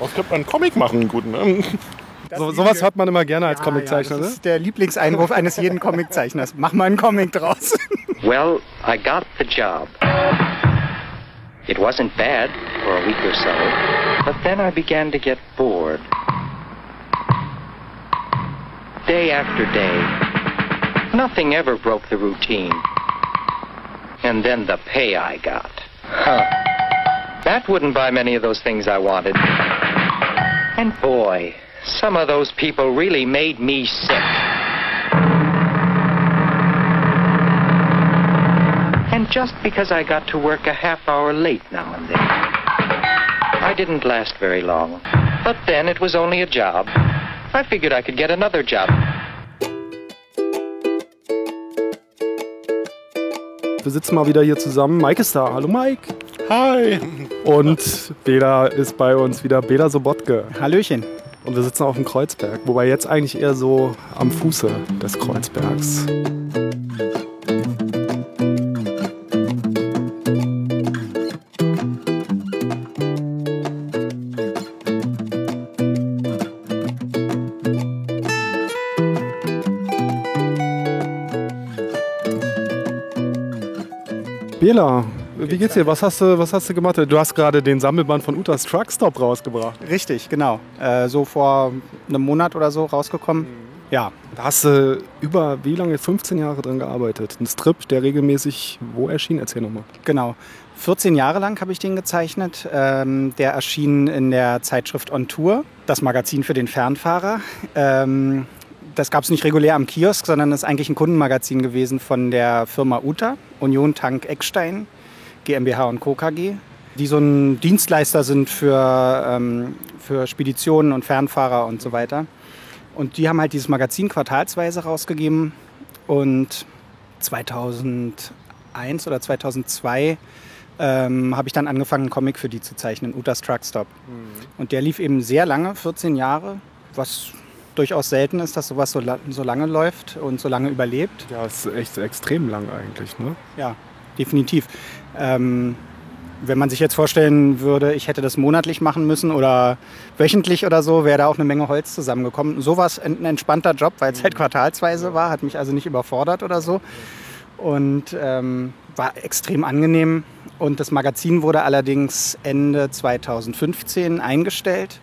Was könnte man einen Comic machen, gut, ne? So, sowas hört man immer gerne als Ja, Comiczeichner, ja, das ne? ist der Lieblingseinwurf eines jeden Comiczeichners. Mach mal einen Comic draus. Well, I got the job. It wasn't bad for a week or so, but then I began to get bored. Day after day, nothing ever broke the routine. And then the pay I got. Huh. That wouldn't buy many of those things I wanted. And boy, some of those people really made me sick. And just because I got to work a half hour late now and then. I didn't last very long. But then it was only a job. I figured I could get another job. Wir sitzen mal wieder hier zusammen. Mike ist da. Hallo Mike. Hi! Und Bela ist bei uns wieder. Bela Sobotke. Hallöchen. Und wir sitzen auf dem Kreuzberg. Wobei jetzt eigentlich eher so am Fuße des Kreuzbergs. Bela, wie geht's dir? Was hast du, was hast du gemacht? Du hast gerade den Sammelband von Utas Truckstop rausgebracht. Richtig, genau. Äh, so vor einem Monat oder so rausgekommen. Ja, Da hast du über wie lange? 15 Jahre dran gearbeitet. Ein Strip, der regelmäßig wo erschien? Erzähl nochmal. genau. 14 Jahre lang habe ich den gezeichnet. Ähm, der erschien in der Zeitschrift On Tour, das Magazin für den Fernfahrer. Ähm, das gab es nicht regulär am Kiosk, sondern ist eigentlich ein Kundenmagazin gewesen von der Firma UTA, Union Tank Eckstein, GmbH und Co. KG, die so ein Dienstleister sind für, ähm, für Speditionen und Fernfahrer und so weiter. Und die haben halt dieses Magazin quartalsweise rausgegeben. Und 2001 oder 2002 ähm, habe ich dann angefangen, einen Comic für die zu zeichnen, Utas Truckstop. Und der lief eben sehr lange, 14 Jahre, was durchaus selten ist, dass sowas so, la so lange läuft und so lange überlebt. Ja, ist echt extrem lang eigentlich, ne? Ja, definitiv. Ähm, wenn man sich jetzt vorstellen würde, ich hätte das monatlich machen müssen oder wöchentlich oder so, wäre da auch eine Menge Holz zusammengekommen. So war es ein entspannter Job, weil es halt quartalsweise war, hat mich also nicht überfordert oder so. Und ähm, war extrem angenehm. Und das Magazin wurde allerdings Ende 2015 eingestellt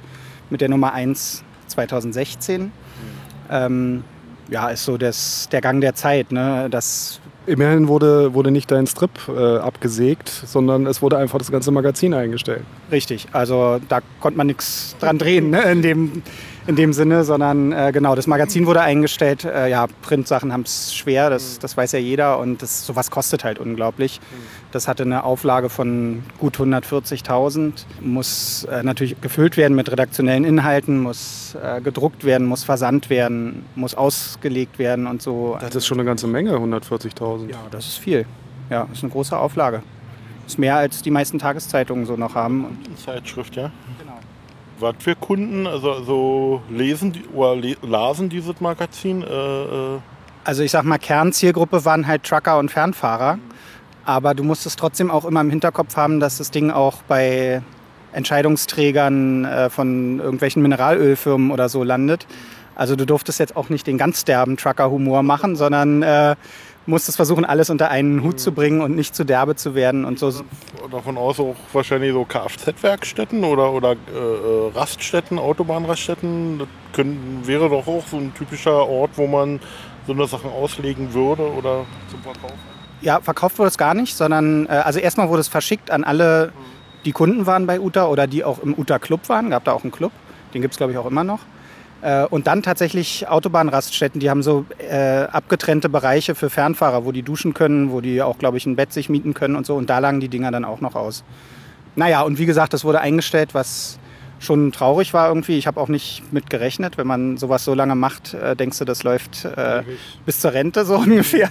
mit der Nummer 1 2016. Ähm, ja, ist so das, der Gang der Zeit. Ne? Das Immerhin wurde, wurde nicht dein Strip äh, abgesägt, sondern es wurde einfach das ganze Magazin eingestellt. Richtig, also da konnte man nichts dran drehen ne, in, dem, in dem Sinne, sondern äh, genau, das Magazin wurde eingestellt. Äh, ja, Printsachen haben es schwer, das, das weiß ja jeder und das, sowas kostet halt unglaublich. Das hatte eine Auflage von gut 140.000, muss äh, natürlich gefüllt werden mit redaktionellen Inhalten, muss äh, gedruckt werden, muss versandt werden, muss ausgelegt werden und so. Das ist schon eine ganze Menge, 140.000. Ja, das ist viel. Ja, ist eine große Auflage. Ist mehr als die meisten Tageszeitungen so noch haben. Und Zeitschrift, ja? Was für Kunden, also, also lesen die, oder lasen dieses Magazin? Äh, äh, Also ich sag mal, Kernzielgruppe waren halt Trucker und Fernfahrer. Aber du musstest trotzdem auch immer im Hinterkopf haben, dass das Ding auch bei Entscheidungsträgern äh, von irgendwelchen Mineralölfirmen oder so landet. Also du durftest jetzt auch nicht den ganz derben Trucker-Humor machen, sondern äh, musstest versuchen, alles unter einen Hut zu bringen und nicht zu derbe zu werden und so. davon aus auch wahrscheinlich so Kfz-Werkstätten oder, oder äh, äh, Raststätten, Autobahnraststätten. Das können, wäre doch auch so ein typischer Ort, wo man so eine Sachen auslegen würde oder zum Verkauf. Ja, verkauft wurde es gar nicht, sondern äh, also erstmal wurde es verschickt an alle, die Kunden waren bei Uta oder die auch im Uta Club waren. Gab da auch einen Club, den gibt es glaube ich auch immer noch. Äh, und dann tatsächlich Autobahnraststätten, die haben so äh, abgetrennte Bereiche für Fernfahrer, wo die duschen können, wo die auch glaube ich ein Bett sich mieten können und so. Und da lagen die Dinger dann auch noch aus. Naja, und wie gesagt, das wurde eingestellt, was schon traurig war irgendwie. Ich habe auch nicht mit gerechnet. Wenn man sowas so lange macht, äh, denkst du, das läuft äh, bis zur Rente so ungefähr.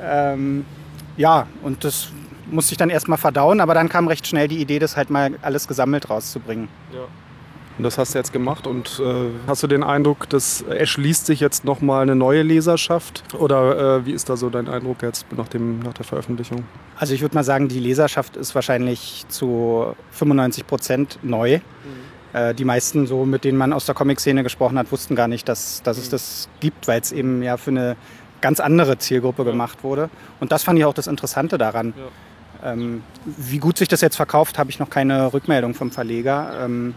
Ähm, ja, und das musste ich dann erstmal verdauen, aber dann kam recht schnell die Idee, das halt mal alles gesammelt rauszubringen. Und das hast du jetzt gemacht und äh, hast du den Eindruck, dass erschließt sich jetzt nochmal eine neue Leserschaft? Oder äh, wie ist da so dein Eindruck jetzt nach, dem, nach der Veröffentlichung? Also ich würde mal sagen, die Leserschaft ist wahrscheinlich zu 95 Prozent neu. Äh, die meisten, so mit denen man aus der Comic-Szene gesprochen hat, wussten gar nicht, dass, dass es das gibt, weil es eben ja für eine ganz andere Zielgruppe gemacht wurde. Und das fand ich auch das Interessante daran. Ähm, wie gut sich das jetzt verkauft, habe ich noch keine Rückmeldung vom Verleger. Ähm,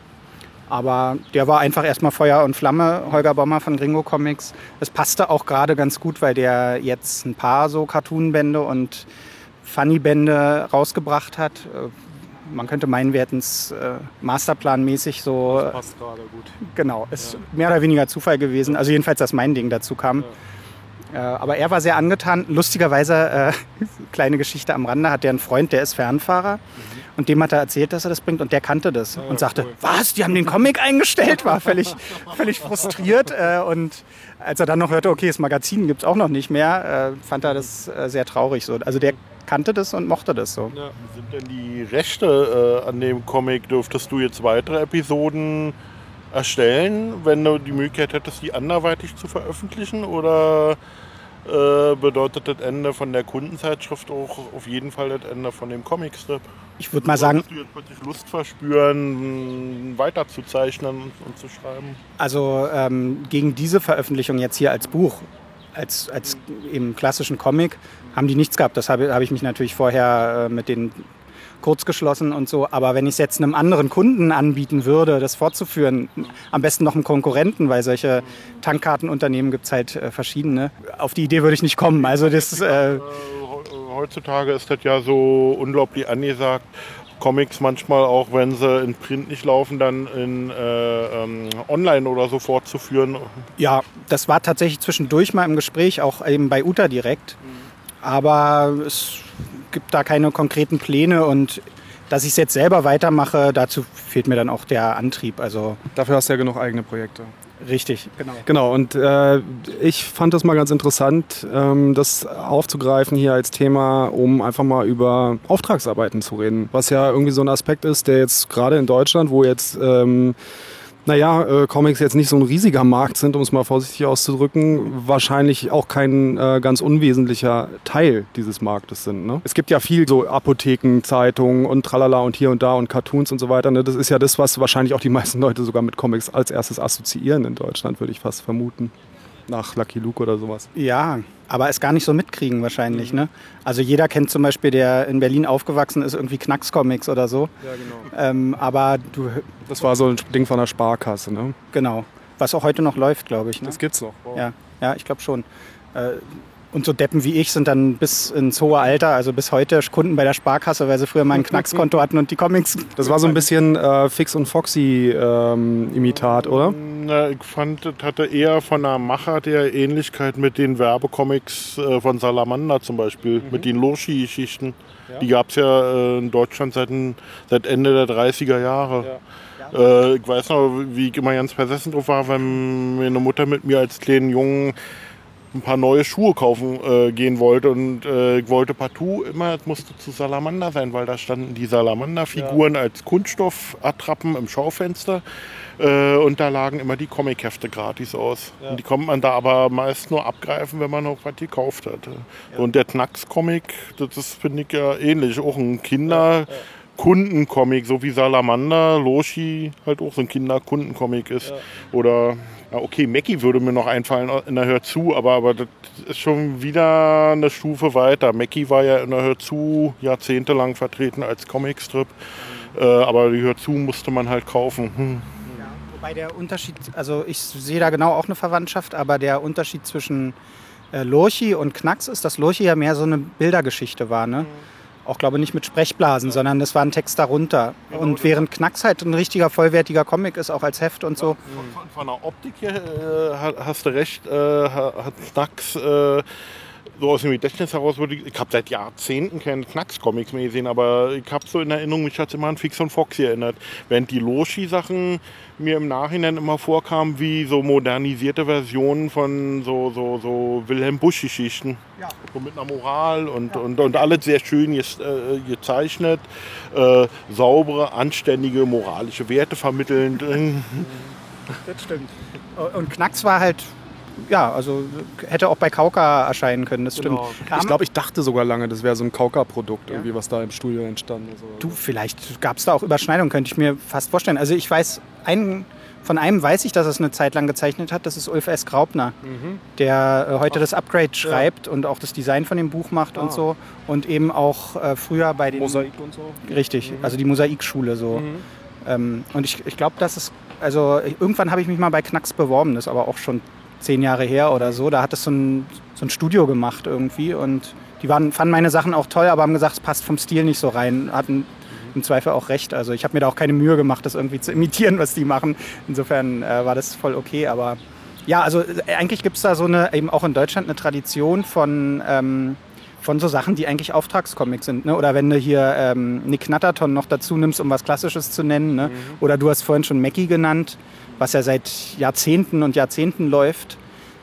aber der war einfach erstmal Feuer und Flamme, Holger Bommer von Gringo Comics. Es passte auch gerade ganz gut, weil der jetzt ein paar so Cartoon-Bände und Funny-Bände rausgebracht hat. Äh, Man könnte meinen, wir hätten es äh, masterplanmäßig so. Passt gerade gut. Genau, ist mehr oder weniger Zufall gewesen. Also jedenfalls, dass mein Ding dazu kam. Äh, aber er war sehr angetan. Lustigerweise, äh, kleine Geschichte am Rande, hat der einen Freund, der ist Fernfahrer. Und dem hat er erzählt, dass er das bringt und der kannte das. und sagte, was, die haben den Comic eingestellt? War völlig, völlig frustriert. Äh, und als er dann noch hörte, okay, das Magazin gibt es auch noch nicht mehr, äh, fand er das äh, sehr traurig. So. Also der kannte das und mochte das so. Wie sind denn die Rechte äh, an dem Comic? Dürftest du jetzt weitere Episoden erstellen, wenn du die Möglichkeit hättest, die anderweitig zu veröffentlichen? Oder äh, bedeutet das Ende von der Kundenzeitschrift auch auf jeden Fall das Ende von dem Comicstrip? Ich würde mal sagen, du jetzt plötzlich Lust verspüren, weiterzuzeichnen und, zu schreiben? Also ähm, gegen diese Veröffentlichung jetzt hier als Buch, als, als im klassischen Comic, haben die nichts gehabt. Das habe habe ich mich natürlich vorher äh, mit denen kurz geschlossen und so. Aber wenn ich es jetzt einem anderen Kunden anbieten würde, das fortzuführen, am besten noch einem Konkurrenten, weil solche Tankkartenunternehmen gibt es halt äh, verschiedene, auf die Idee würde ich nicht kommen. Also das, äh, Äh, Heutzutage ist das ja so unglaublich angesagt. Comics manchmal auch, wenn sie in Print nicht laufen, dann in äh, ähm, online oder so fortzuführen. ja, das war tatsächlich zwischendurch mal im Gespräch, auch eben bei Uta direkt. Aber es gibt da keine konkreten Pläne und dass ich es jetzt selber weitermache, dazu fehlt mir dann auch der Antrieb. Also Dafür hast du ja genug eigene Projekte. richtig, genau. Genau, und äh, ich fand das mal ganz interessant, ähm, das aufzugreifen hier als Thema, um einfach mal über Auftragsarbeiten zu reden. Was ja irgendwie so ein Aspekt ist, der jetzt gerade in Deutschland, wo jetzt, ähm, naja, äh, Comics jetzt nicht so ein riesiger Markt sind, um es mal vorsichtig auszudrücken, wahrscheinlich auch kein äh, ganz unwesentlicher Teil dieses Marktes sind. Ne? Es gibt ja viel so Apotheken, Zeitungen und tralala und hier und da und Cartoons und so weiter. Ne? Das ist ja das, was wahrscheinlich auch die meisten Leute sogar mit Comics als erstes assoziieren in Deutschland, würde ich fast vermuten. Nach Lucky Luke oder sowas. Ja, aber es gar nicht so mitkriegen wahrscheinlich. Ne? Also jeder kennt zum Beispiel, der in Berlin aufgewachsen ist, irgendwie Knacks-Comics oder so. Ja, genau. Ähm, aber du, Das war so ein Ding von der Sparkasse, ne? genau, was auch heute noch läuft, glaube ich. Ne? Das gibt's noch. Ja, ja, ich glaube schon. Äh, und so Deppen wie ich sind dann bis ins hohe Alter, also bis heute Kunden bei der Sparkasse, weil sie früher mal ein Knackskonto hatten und die Comics. Das war so ein bisschen äh, Fix und Foxy-Imitat, oder? Na, ich fand, das hatte eher von der Machart der Ähnlichkeit mit den Werbecomics äh, von Salamander zum Beispiel, mit den Loschi-Geschichten. Die gab es ja äh, in Deutschland seit, seit Ende der 30er Jahre. Äh, ich weiß noch, wie ich immer ganz versessen drauf war, wenn meine Mutter mit mir als kleinen Jungen ein paar neue Schuhe kaufen äh, gehen wollte und äh, wollte partout immer, es musste zu Salamander sein, weil da standen die Salamander-Figuren als Kunststoffattrappen im Schaufenster äh, und da lagen immer die Comichefte gratis aus. Und die konnte man da aber meist nur abgreifen, wenn man auch was gekauft hatte. Und der Knacks-Comic, das ist, finde ich ja ähnlich, auch ein Kinder- Kundencomic, so wie Salamander, Loshi halt auch so ein Kinder-Kundencomic ist. Oder, ja, okay, Mackie würde mir noch einfallen in der Hör zu, aber, aber das ist schon wieder eine Stufe weiter. Mackie war ja in der Hör zu jahrzehntelang vertreten als Comicstrip, äh, aber die Hör zu musste man halt kaufen. Hm. Wobei der Unterschied, also ich sehe da genau auch eine Verwandtschaft, aber der Unterschied zwischen äh, Lorchi und Knacks ist, dass Lorchi ja mehr so eine Bildergeschichte war. Ne? Auch glaube nicht mit Sprechblasen, sondern das war ein Text darunter. Und während Knacks halt ein richtiger, vollwertiger Comic ist, auch als Heft und so. Von, von der Optik her äh, ha- hast du recht, äh, ha- hat Knacks äh, so aus dem Gedächtnis heraus, würde ich, ich habe seit Jahrzehnten keine Knacks-Comics mehr gesehen, aber ich habe so in Erinnerung, mich hat immer an Fix und Foxy erinnert. Während die Loshi-Sachen mir im Nachhinein immer vorkamen wie so modernisierte Versionen von so, so, so Wilhelm Busch-Geschichten. So mit einer Moral und, und, und alles sehr schön äh, gezeichnet. Äh, saubere, anständige, moralische Werte vermittelnd. Das stimmt. Und Knacks war halt ja, also hätte auch bei Kauka erscheinen können, das stimmt. Genau. Ich glaube, ich dachte sogar lange, das wäre so ein Kauka-Produkt, ja. irgendwie, was da im Studio entstanden ist. Du, vielleicht gab es da auch Überschneidungen, könnte ich mir fast vorstellen. Also ich weiß, einen, von einem weiß ich, dass er es eine Zeit lang gezeichnet hat, das ist Ulf S. Graupner, mhm. der äh, heute Ach, das Upgrade schreibt ja. und auch das Design von dem Buch macht ah. und so. Und eben auch äh, früher bei den... Mosaik und so? Richtig, mhm. also die Mosaikschule so. Mhm. Ähm, und ich, ich glaube, dass es also irgendwann habe ich mich mal bei Knacks beworben, das ist aber auch schon zehn Jahre her oder so. Da hat es so ein, so ein Studio gemacht irgendwie und die waren, fanden meine Sachen auch toll, aber haben gesagt, es passt vom Stil nicht so rein. Hatten im Zweifel auch recht. Also ich habe mir da auch keine Mühe gemacht, das irgendwie zu imitieren, was die machen. Insofern äh, war das voll okay. Aber ja, also äh, eigentlich gibt es da so eine, eben auch in Deutschland eine Tradition von, ähm, von so Sachen, die eigentlich Auftragscomics sind. Ne? Oder wenn du hier ähm, Nick Knatterton noch dazu nimmst, um was Klassisches zu nennen. Ne? Mhm. Oder du hast vorhin schon Mackie genannt was ja seit Jahrzehnten und Jahrzehnten läuft.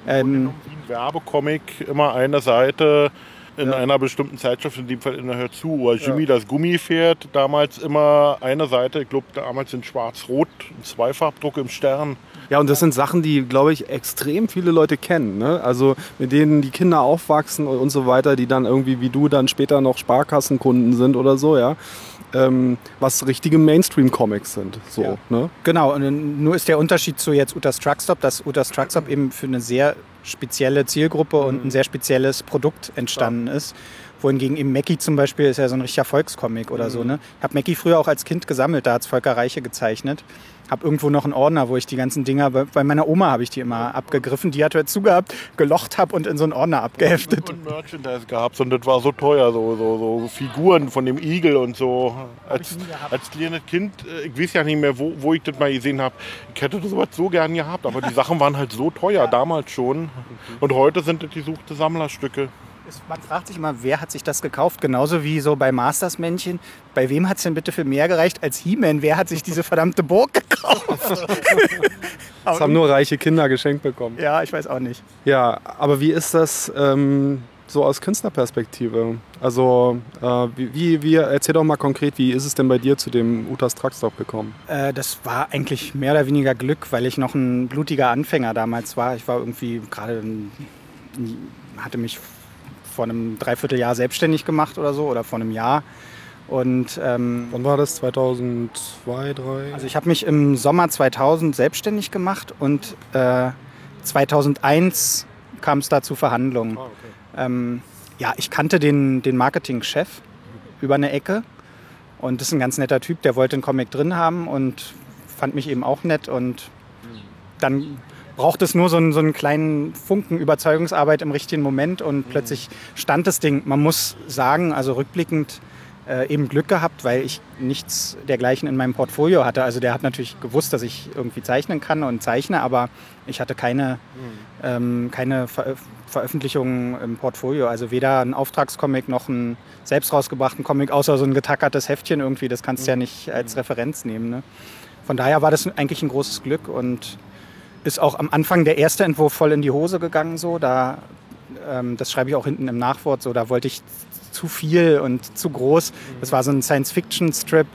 Ähm, Werbecomic, immer eine Seite in ja. einer bestimmten Zeitschrift, in dem Fall in der Hör zu, oder Jimmy ja. das Gummipferd, damals immer eine Seite, ich glaube damals in schwarz-rot, ein Zweifarbdruck im Stern. Ja, und das sind Sachen, die, glaube ich, extrem viele Leute kennen. Ne? Also mit denen die Kinder aufwachsen und so weiter, die dann irgendwie wie du dann später noch Sparkassenkunden sind oder so, ja ähm, was richtige Mainstream-Comics sind. So, ja. ne? Genau, und nur ist der Unterschied zu jetzt Utas Truckstop, dass Utas Truckstop eben für eine sehr spezielle Zielgruppe mhm. und ein sehr spezielles Produkt entstanden ja. ist wohingegen eben Mackie zum Beispiel ist ja so ein richtiger Volkscomic oder mhm. so. Ne? Ich habe Mackie früher auch als Kind gesammelt, da hat es Volker Reiche gezeichnet. Habe irgendwo noch einen Ordner, wo ich die ganzen Dinger, bei meiner Oma habe ich die immer abgegriffen, die hat halt zugehabt, gelocht habe und in so einen Ordner abgeheftet. Und, und Merchandise gehabt und das war so teuer, so, so, so Figuren von dem Igel und so. Als, als kleines Kind, äh, ich weiß ja nicht mehr, wo, wo ich das mal gesehen habe. Ich hätte das sowas so gern gehabt, aber die Sachen waren halt so teuer, damals schon. Und heute sind das die suchte Man fragt sich immer, wer hat sich das gekauft? Genauso wie so bei Masters-Männchen. Bei wem hat es denn bitte für mehr gereicht als He-Man? Wer hat sich diese verdammte Burg gekauft? das haben nur reiche Kinder geschenkt bekommen. Ja, ich weiß auch nicht. Ja, aber wie ist das ähm, so aus Künstlerperspektive? Also, äh, wie, wie, erzähl doch mal konkret, wie ist es denn bei dir zu dem Utas Truckstop gekommen? Äh, das war eigentlich mehr oder weniger Glück, weil ich noch ein blutiger Anfänger damals war. Ich war irgendwie gerade, hatte mich vor einem Dreivierteljahr selbstständig gemacht oder so oder vor einem Jahr. Und, ähm, Wann war das? 2002, 2003? Also ich habe mich im Sommer 2000 selbstständig gemacht und äh, 2001 kam es da zu Verhandlungen. Ah, okay. ähm, ja, ich kannte den, den Marketingchef über eine Ecke und das ist ein ganz netter Typ, der wollte einen Comic drin haben und fand mich eben auch nett und dann braucht es nur so einen, so einen kleinen Funken Überzeugungsarbeit im richtigen Moment und mhm. plötzlich stand das Ding. Man muss sagen, also rückblickend äh, eben Glück gehabt, weil ich nichts dergleichen in meinem Portfolio hatte. Also der hat natürlich gewusst, dass ich irgendwie zeichnen kann und zeichne, aber ich hatte keine, mhm. ähm, keine Ver Veröffentlichungen im Portfolio. Also weder ein Auftragscomic noch ein selbst rausgebrachten Comic, außer so ein getackertes Heftchen irgendwie. Das kannst du mhm. ja nicht als mhm. Referenz nehmen. Ne? Von daher war das eigentlich ein großes Glück und ist auch am Anfang der erste Entwurf voll in die Hose gegangen. So. Da, ähm, das schreibe ich auch hinten im Nachwort. So. Da wollte ich zu viel und zu groß. Das war so ein Science-Fiction-Strip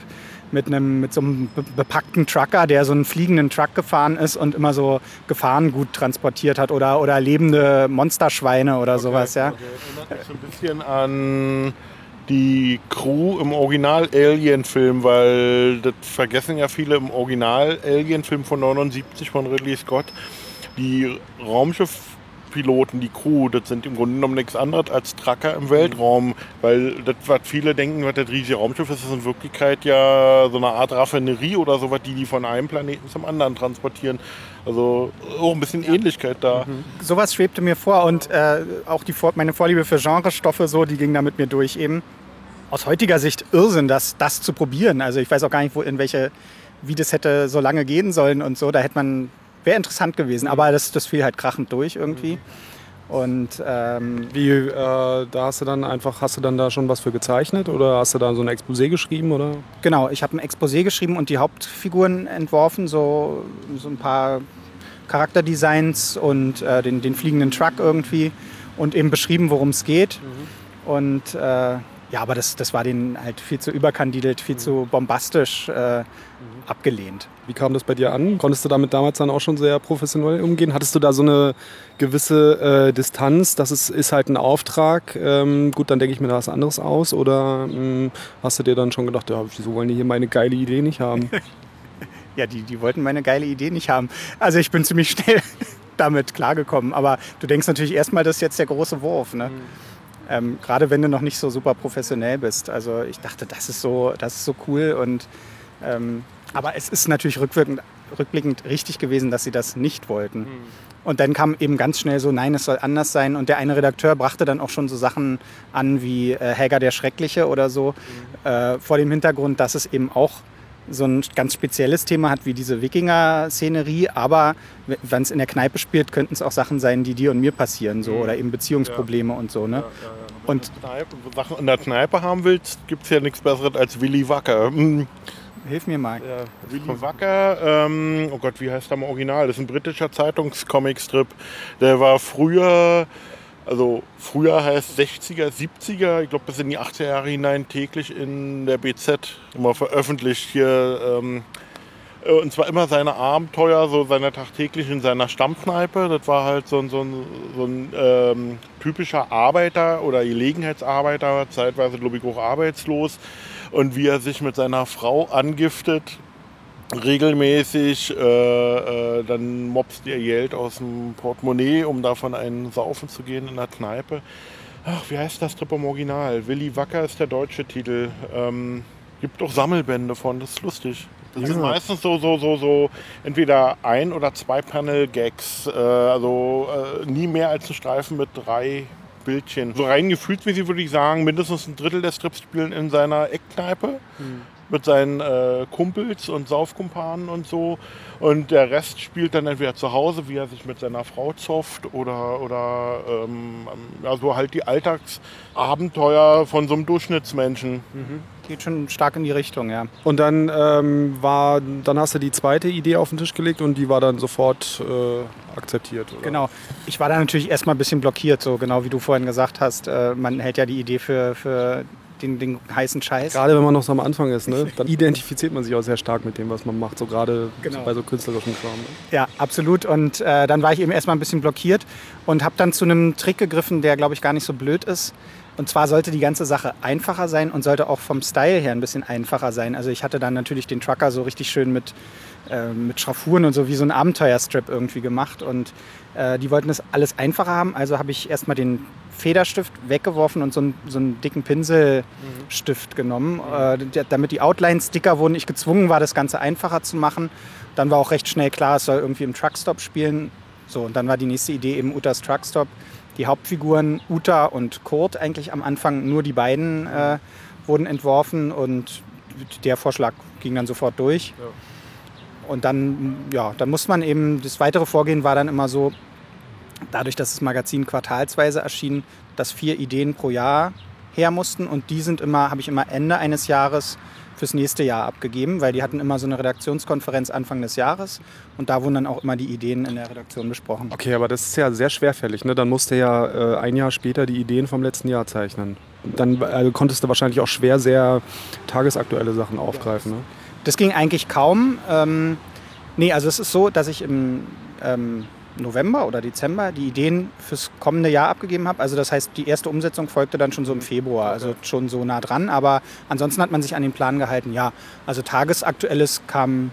mit, einem, mit so einem bepackten Trucker, der so einen fliegenden Truck gefahren ist und immer so Gefahrengut transportiert hat oder, oder lebende Monsterschweine oder okay, sowas. Ja. Okay. Erinnert mich so ein bisschen an die Crew im Original-Alien-Film, weil das vergessen ja viele im Original-Alien-Film von 79 von Ridley Scott. Die Raumschiffpiloten, die Crew, das sind im Grunde genommen nichts anderes als Tracker im Weltraum, weil das, was viele denken, was das riesige Raumschiff ist, ist in Wirklichkeit ja so eine Art Raffinerie oder sowas, die die von einem Planeten zum anderen transportieren. Also auch ein bisschen Ähnlichkeit da. Mhm. Sowas schwebte mir vor und äh, auch die, meine Vorliebe für Genrestoffe so, die ging da mit mir durch eben aus heutiger Sicht Irrsinn, das, das zu probieren. Also ich weiß auch gar nicht, wo, in welche, wie das hätte so lange gehen sollen und so. Da hätte man, wäre interessant gewesen, aber das, das fiel halt krachend durch irgendwie. Und ähm, wie, äh, da hast du dann einfach, hast du dann da schon was für gezeichnet oder hast du da so ein Exposé geschrieben oder? Genau, ich habe ein Exposé geschrieben und die Hauptfiguren entworfen, so, so ein paar Charakterdesigns und äh, den, den fliegenden Truck irgendwie und eben beschrieben, worum es geht. Mhm. Und äh, Ja, aber das, das war denen halt viel zu überkandidelt, viel zu bombastisch äh, abgelehnt. Wie kam das bei dir an? Konntest du damit damals dann auch schon sehr professionell umgehen? Hattest du da so eine gewisse äh, Distanz, dass es ist halt ein Auftrag, ähm, gut, dann denke ich mir da was anderes aus? Oder ähm, hast du dir dann schon gedacht, ja, wieso wollen die hier meine geile Idee nicht haben? Ja, die, die wollten meine geile Idee nicht haben. Also ich bin ziemlich schnell damit klargekommen. Aber du denkst natürlich erstmal, das ist jetzt der große Wurf. Ne? Ähm, Gerade wenn du noch nicht so super professionell bist. Also ich dachte, das ist so, das ist so cool. Und, ähm, aber es ist natürlich rückwirkend, rückblickend richtig gewesen, dass sie das nicht wollten. Und dann kam eben ganz schnell so, nein, es soll anders sein. Und der eine Redakteur brachte dann auch schon so Sachen an wie äh, Helga der Schreckliche oder so, äh, vor dem Hintergrund, dass es eben auch so ein ganz spezielles Thema hat wie diese Wikinger-Szenerie, aber wenn es in der Kneipe spielt, könnten es auch Sachen sein, die dir und mir passieren, so oder eben Beziehungsprobleme und so. Ne? Und Kneipe, Sachen in der Kneipe haben willst, gibt es ja nichts Besseres als Willy Wacker. Hm. hilf mir mal. Ja, Willy Wacker, ähm, oh Gott, wie heißt der im Original? Das ist ein britischer Zeitungscomicstrip. Der war früher, also früher heißt 60er, 70er, ich glaube bis in die 80er Jahre hinein täglich in der BZ immer veröffentlicht hier. Ähm, äh, und zwar immer seine Abenteuer, so seine tagtäglich in seiner Stammkneipe. Das war halt so ein, so ein, so ein ähm, typischer Arbeiter oder Gelegenheitsarbeiter, zeitweise glaube ich auch arbeitslos. Und wie er sich mit seiner Frau angiftet, regelmäßig, äh, äh, dann mobst ihr Geld aus dem Portemonnaie, um davon einen saufen zu gehen in der Kneipe. Ach, wie heißt das Strip im Original? Willy Wacker ist der deutsche Titel. Ähm, gibt auch Sammelbände von, das ist lustig. Das sind meistens so, so, so, so entweder ein- oder zwei Panel-Gags. Äh, also äh, nie mehr als ein Streifen mit drei Bildchen. So rein gefühlsmäßig würde ich sagen, mindestens ein Drittel der Strips spielen in seiner Eckkneipe mit seinen äh, Kumpels und Saufkumpanen und so. Und der Rest spielt dann entweder zu Hause, wie er sich mit seiner Frau zofft oder, oder ähm, also halt die Alltagsabenteuer von so einem Durchschnittsmenschen. Geht schon stark in die Richtung, ja. Und dann ähm, war, dann hast du die zweite Idee auf den Tisch gelegt und die war dann sofort äh, akzeptiert. Oder? Genau. Ich war da natürlich erstmal ein bisschen blockiert, so genau wie du vorhin gesagt hast. Äh, man hält ja die Idee für, für den, den heißen Scheiß. Gerade wenn man noch so am Anfang ist, ne? dann identifiziert man sich auch sehr stark mit dem, was man macht, so gerade Genau. so bei so künstlerischen Kram. Ne? Ja, absolut. Und äh, dann war ich eben erstmal ein bisschen blockiert und habe dann zu einem Trick gegriffen, der, glaube ich, gar nicht so blöd ist. Und zwar sollte die ganze Sache einfacher sein und sollte auch vom Style her ein bisschen einfacher sein. Also ich hatte dann natürlich den Trucker so richtig schön mit, äh, mit Schraffuren und so wie so ein Abenteuerstrip irgendwie gemacht. Und äh, die wollten das alles einfacher haben. Also habe ich erstmal den Federstift weggeworfen und so einen, so einen dicken Pinselstift genommen, äh, damit die Outlines dicker wurden. Ich gezwungen war, das Ganze einfacher zu machen. Dann war auch recht schnell klar, es soll irgendwie im Truckstop spielen. So, und dann war die nächste Idee eben Utas Truckstop. Die Hauptfiguren Uta und Kurt, eigentlich am Anfang. Nur die beiden, äh, wurden entworfen und der Vorschlag ging dann sofort durch. Und dann, ja, dann muss man eben, das weitere Vorgehen war dann immer so, dadurch, dass das Magazin quartalsweise erschien, dass vier Ideen pro Jahr her mussten. Und die sind immer, habe ich immer Ende eines Jahres fürs nächste Jahr abgegeben, weil die hatten immer so eine Redaktionskonferenz Anfang des Jahres und da wurden dann auch immer die Ideen in der Redaktion besprochen. Okay, aber das ist ja sehr schwerfällig. Ne? Dann musst du ja äh, ein Jahr später die Ideen vom letzten Jahr zeichnen. Dann äh, konntest du wahrscheinlich auch schwer sehr tagesaktuelle Sachen aufgreifen. Ne? Das ging eigentlich kaum. Ähm, nee, also es ist so, dass ich im ähm, November oder Dezember die Ideen fürs kommende Jahr abgegeben habe. Also das heißt, die erste Umsetzung folgte dann schon so im Februar, also schon so nah dran. Aber ansonsten hat man sich an den Plan gehalten. Ja, also tagesaktuelles kam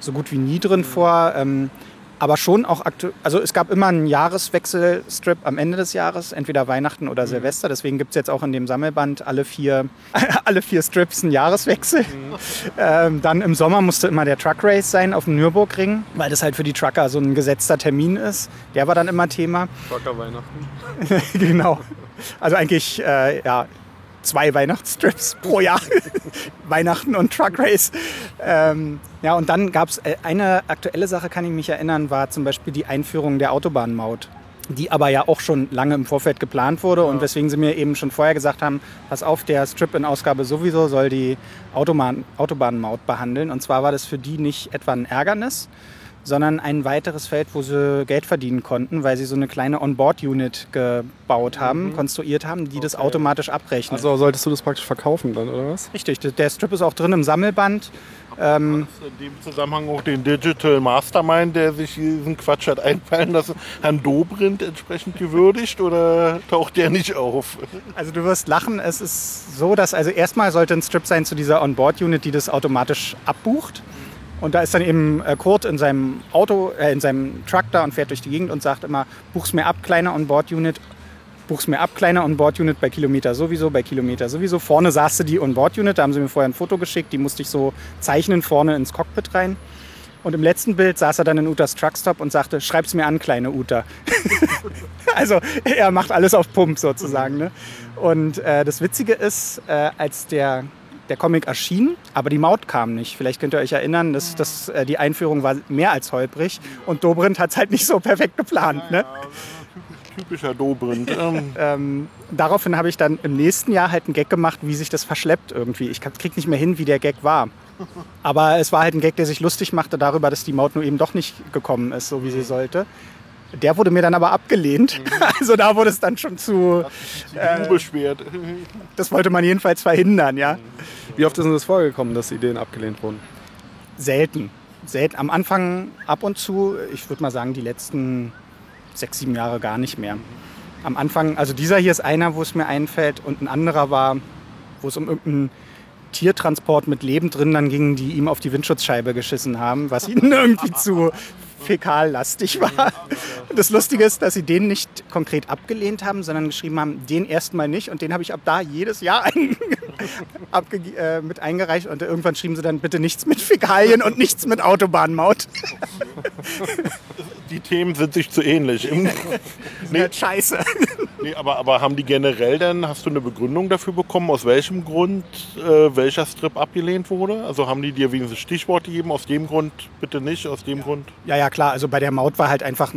so gut wie nie drin vor. Ähm, aber schon auch aktuell, also es gab immer einen Jahreswechselstrip am Ende des Jahres, entweder Weihnachten oder Silvester. Deswegen gibt es jetzt auch in dem Sammelband alle vier, alle vier Strips einen Jahreswechsel. Ähm, dann im Sommer musste immer der Truck Race sein auf dem Nürburgring, weil das halt für die Trucker so ein gesetzter Termin ist. Der war dann immer Thema. Trucker Weihnachten. genau. Also eigentlich, äh, ja, zwei Weihnachtsstrips pro Jahr. Weihnachten und Truck Race. Ähm, ja, und dann gab es eine aktuelle Sache, kann ich mich erinnern, war zum Beispiel die Einführung der Autobahnmaut. Die aber ja auch schon lange im Vorfeld geplant wurde und weswegen sie mir eben schon vorher gesagt haben, pass auf, der Strip in Ausgabe sowieso soll die Autobahn, Autobahnmaut behandeln. Und zwar war das für die nicht etwa ein Ärgernis, sondern ein weiteres Feld, wo sie Geld verdienen konnten, weil sie so eine kleine Onboard-Unit gebaut haben, konstruiert haben, die das automatisch abrechnet. Also solltest du das praktisch verkaufen dann, oder was? Richtig, der- der Strip ist auch drin im Sammelband. Ähm, In dem Zusammenhang auch den Digital Mastermind, der sich diesen Quatsch hat einfallen lassen, Herrn Dobrindt entsprechend gewürdigt oder taucht der nicht auf? Also du wirst lachen, es ist so, dass also erstmal sollte ein Strip sein zu dieser Onboard-Unit, die das automatisch abbucht. Und da ist dann eben äh, Kurt in seinem Auto, äh, in seinem Truck da und fährt durch die Gegend und sagt immer, buch's mir ab, kleine Onboard-Unit, buch's mir ab, kleine Onboard-Unit bei Kilometer sowieso, bei Kilometer sowieso. Vorne saß die Onboard-Unit, da haben sie mir vorher ein Foto geschickt, die musste ich so zeichnen vorne ins Cockpit rein. Und im letzten Bild saß er dann in Utas Truckstop und sagte, schreib's mir an, kleine Uta. also er macht alles auf Pump sozusagen. Ne? Und äh, das Witzige ist, äh, als der, der Comic erschien, aber die Maut kam nicht. Vielleicht könnt ihr euch erinnern, dass, dass äh, die Einführung war mehr als holprig und Dobrindt hat es halt nicht so perfekt geplant. Ne? Typischer Dobrindt. Ähm, Ähm, daraufhin habe ich dann im nächsten Jahr halt einen Gag gemacht, wie sich das verschleppt irgendwie. Ich krieg nicht mehr hin, wie der Gag war. Aber es war halt ein Gag, der sich lustig machte darüber, dass die Maut nur eben doch nicht gekommen ist, so wie sie sollte. Der wurde mir dann aber abgelehnt. Also da wurde es dann schon zu. äh, unbeschwert. Das wollte man jedenfalls verhindern, ja. Wie oft ist denn das vorgekommen, dass Ideen abgelehnt wurden? Selten. Selten. Am Anfang ab und zu, ich würde mal sagen, die letzten sechs, sieben Jahre gar nicht mehr. Am Anfang, also dieser hier ist einer, wo es mir einfällt, und ein anderer war, wo es um irgendeinen Tiertransport mit Leben drin dann ging, die ihm auf die Windschutzscheibe geschissen haben, was ihnen irgendwie zu fäkallastig war. Das Lustige ist, dass sie den nicht konkret abgelehnt haben, sondern geschrieben haben, den erstmal nicht und den habe ich ab da jedes Jahr ein, abge äh, mit eingereicht und irgendwann schrieben sie dann bitte nichts mit Fäkalien und nichts mit Autobahnmaut. Die Themen sind sich zu ähnlich. Nee. Halt scheiße. Nee, aber, aber haben die generell denn, hast du eine Begründung dafür bekommen, aus welchem Grund äh, welcher Strip abgelehnt wurde? Also haben die dir wenigstens Stichwort gegeben, aus dem Grund bitte nicht, aus dem Grund? Ja, ja, klar. Also bei der Maut war halt einfach,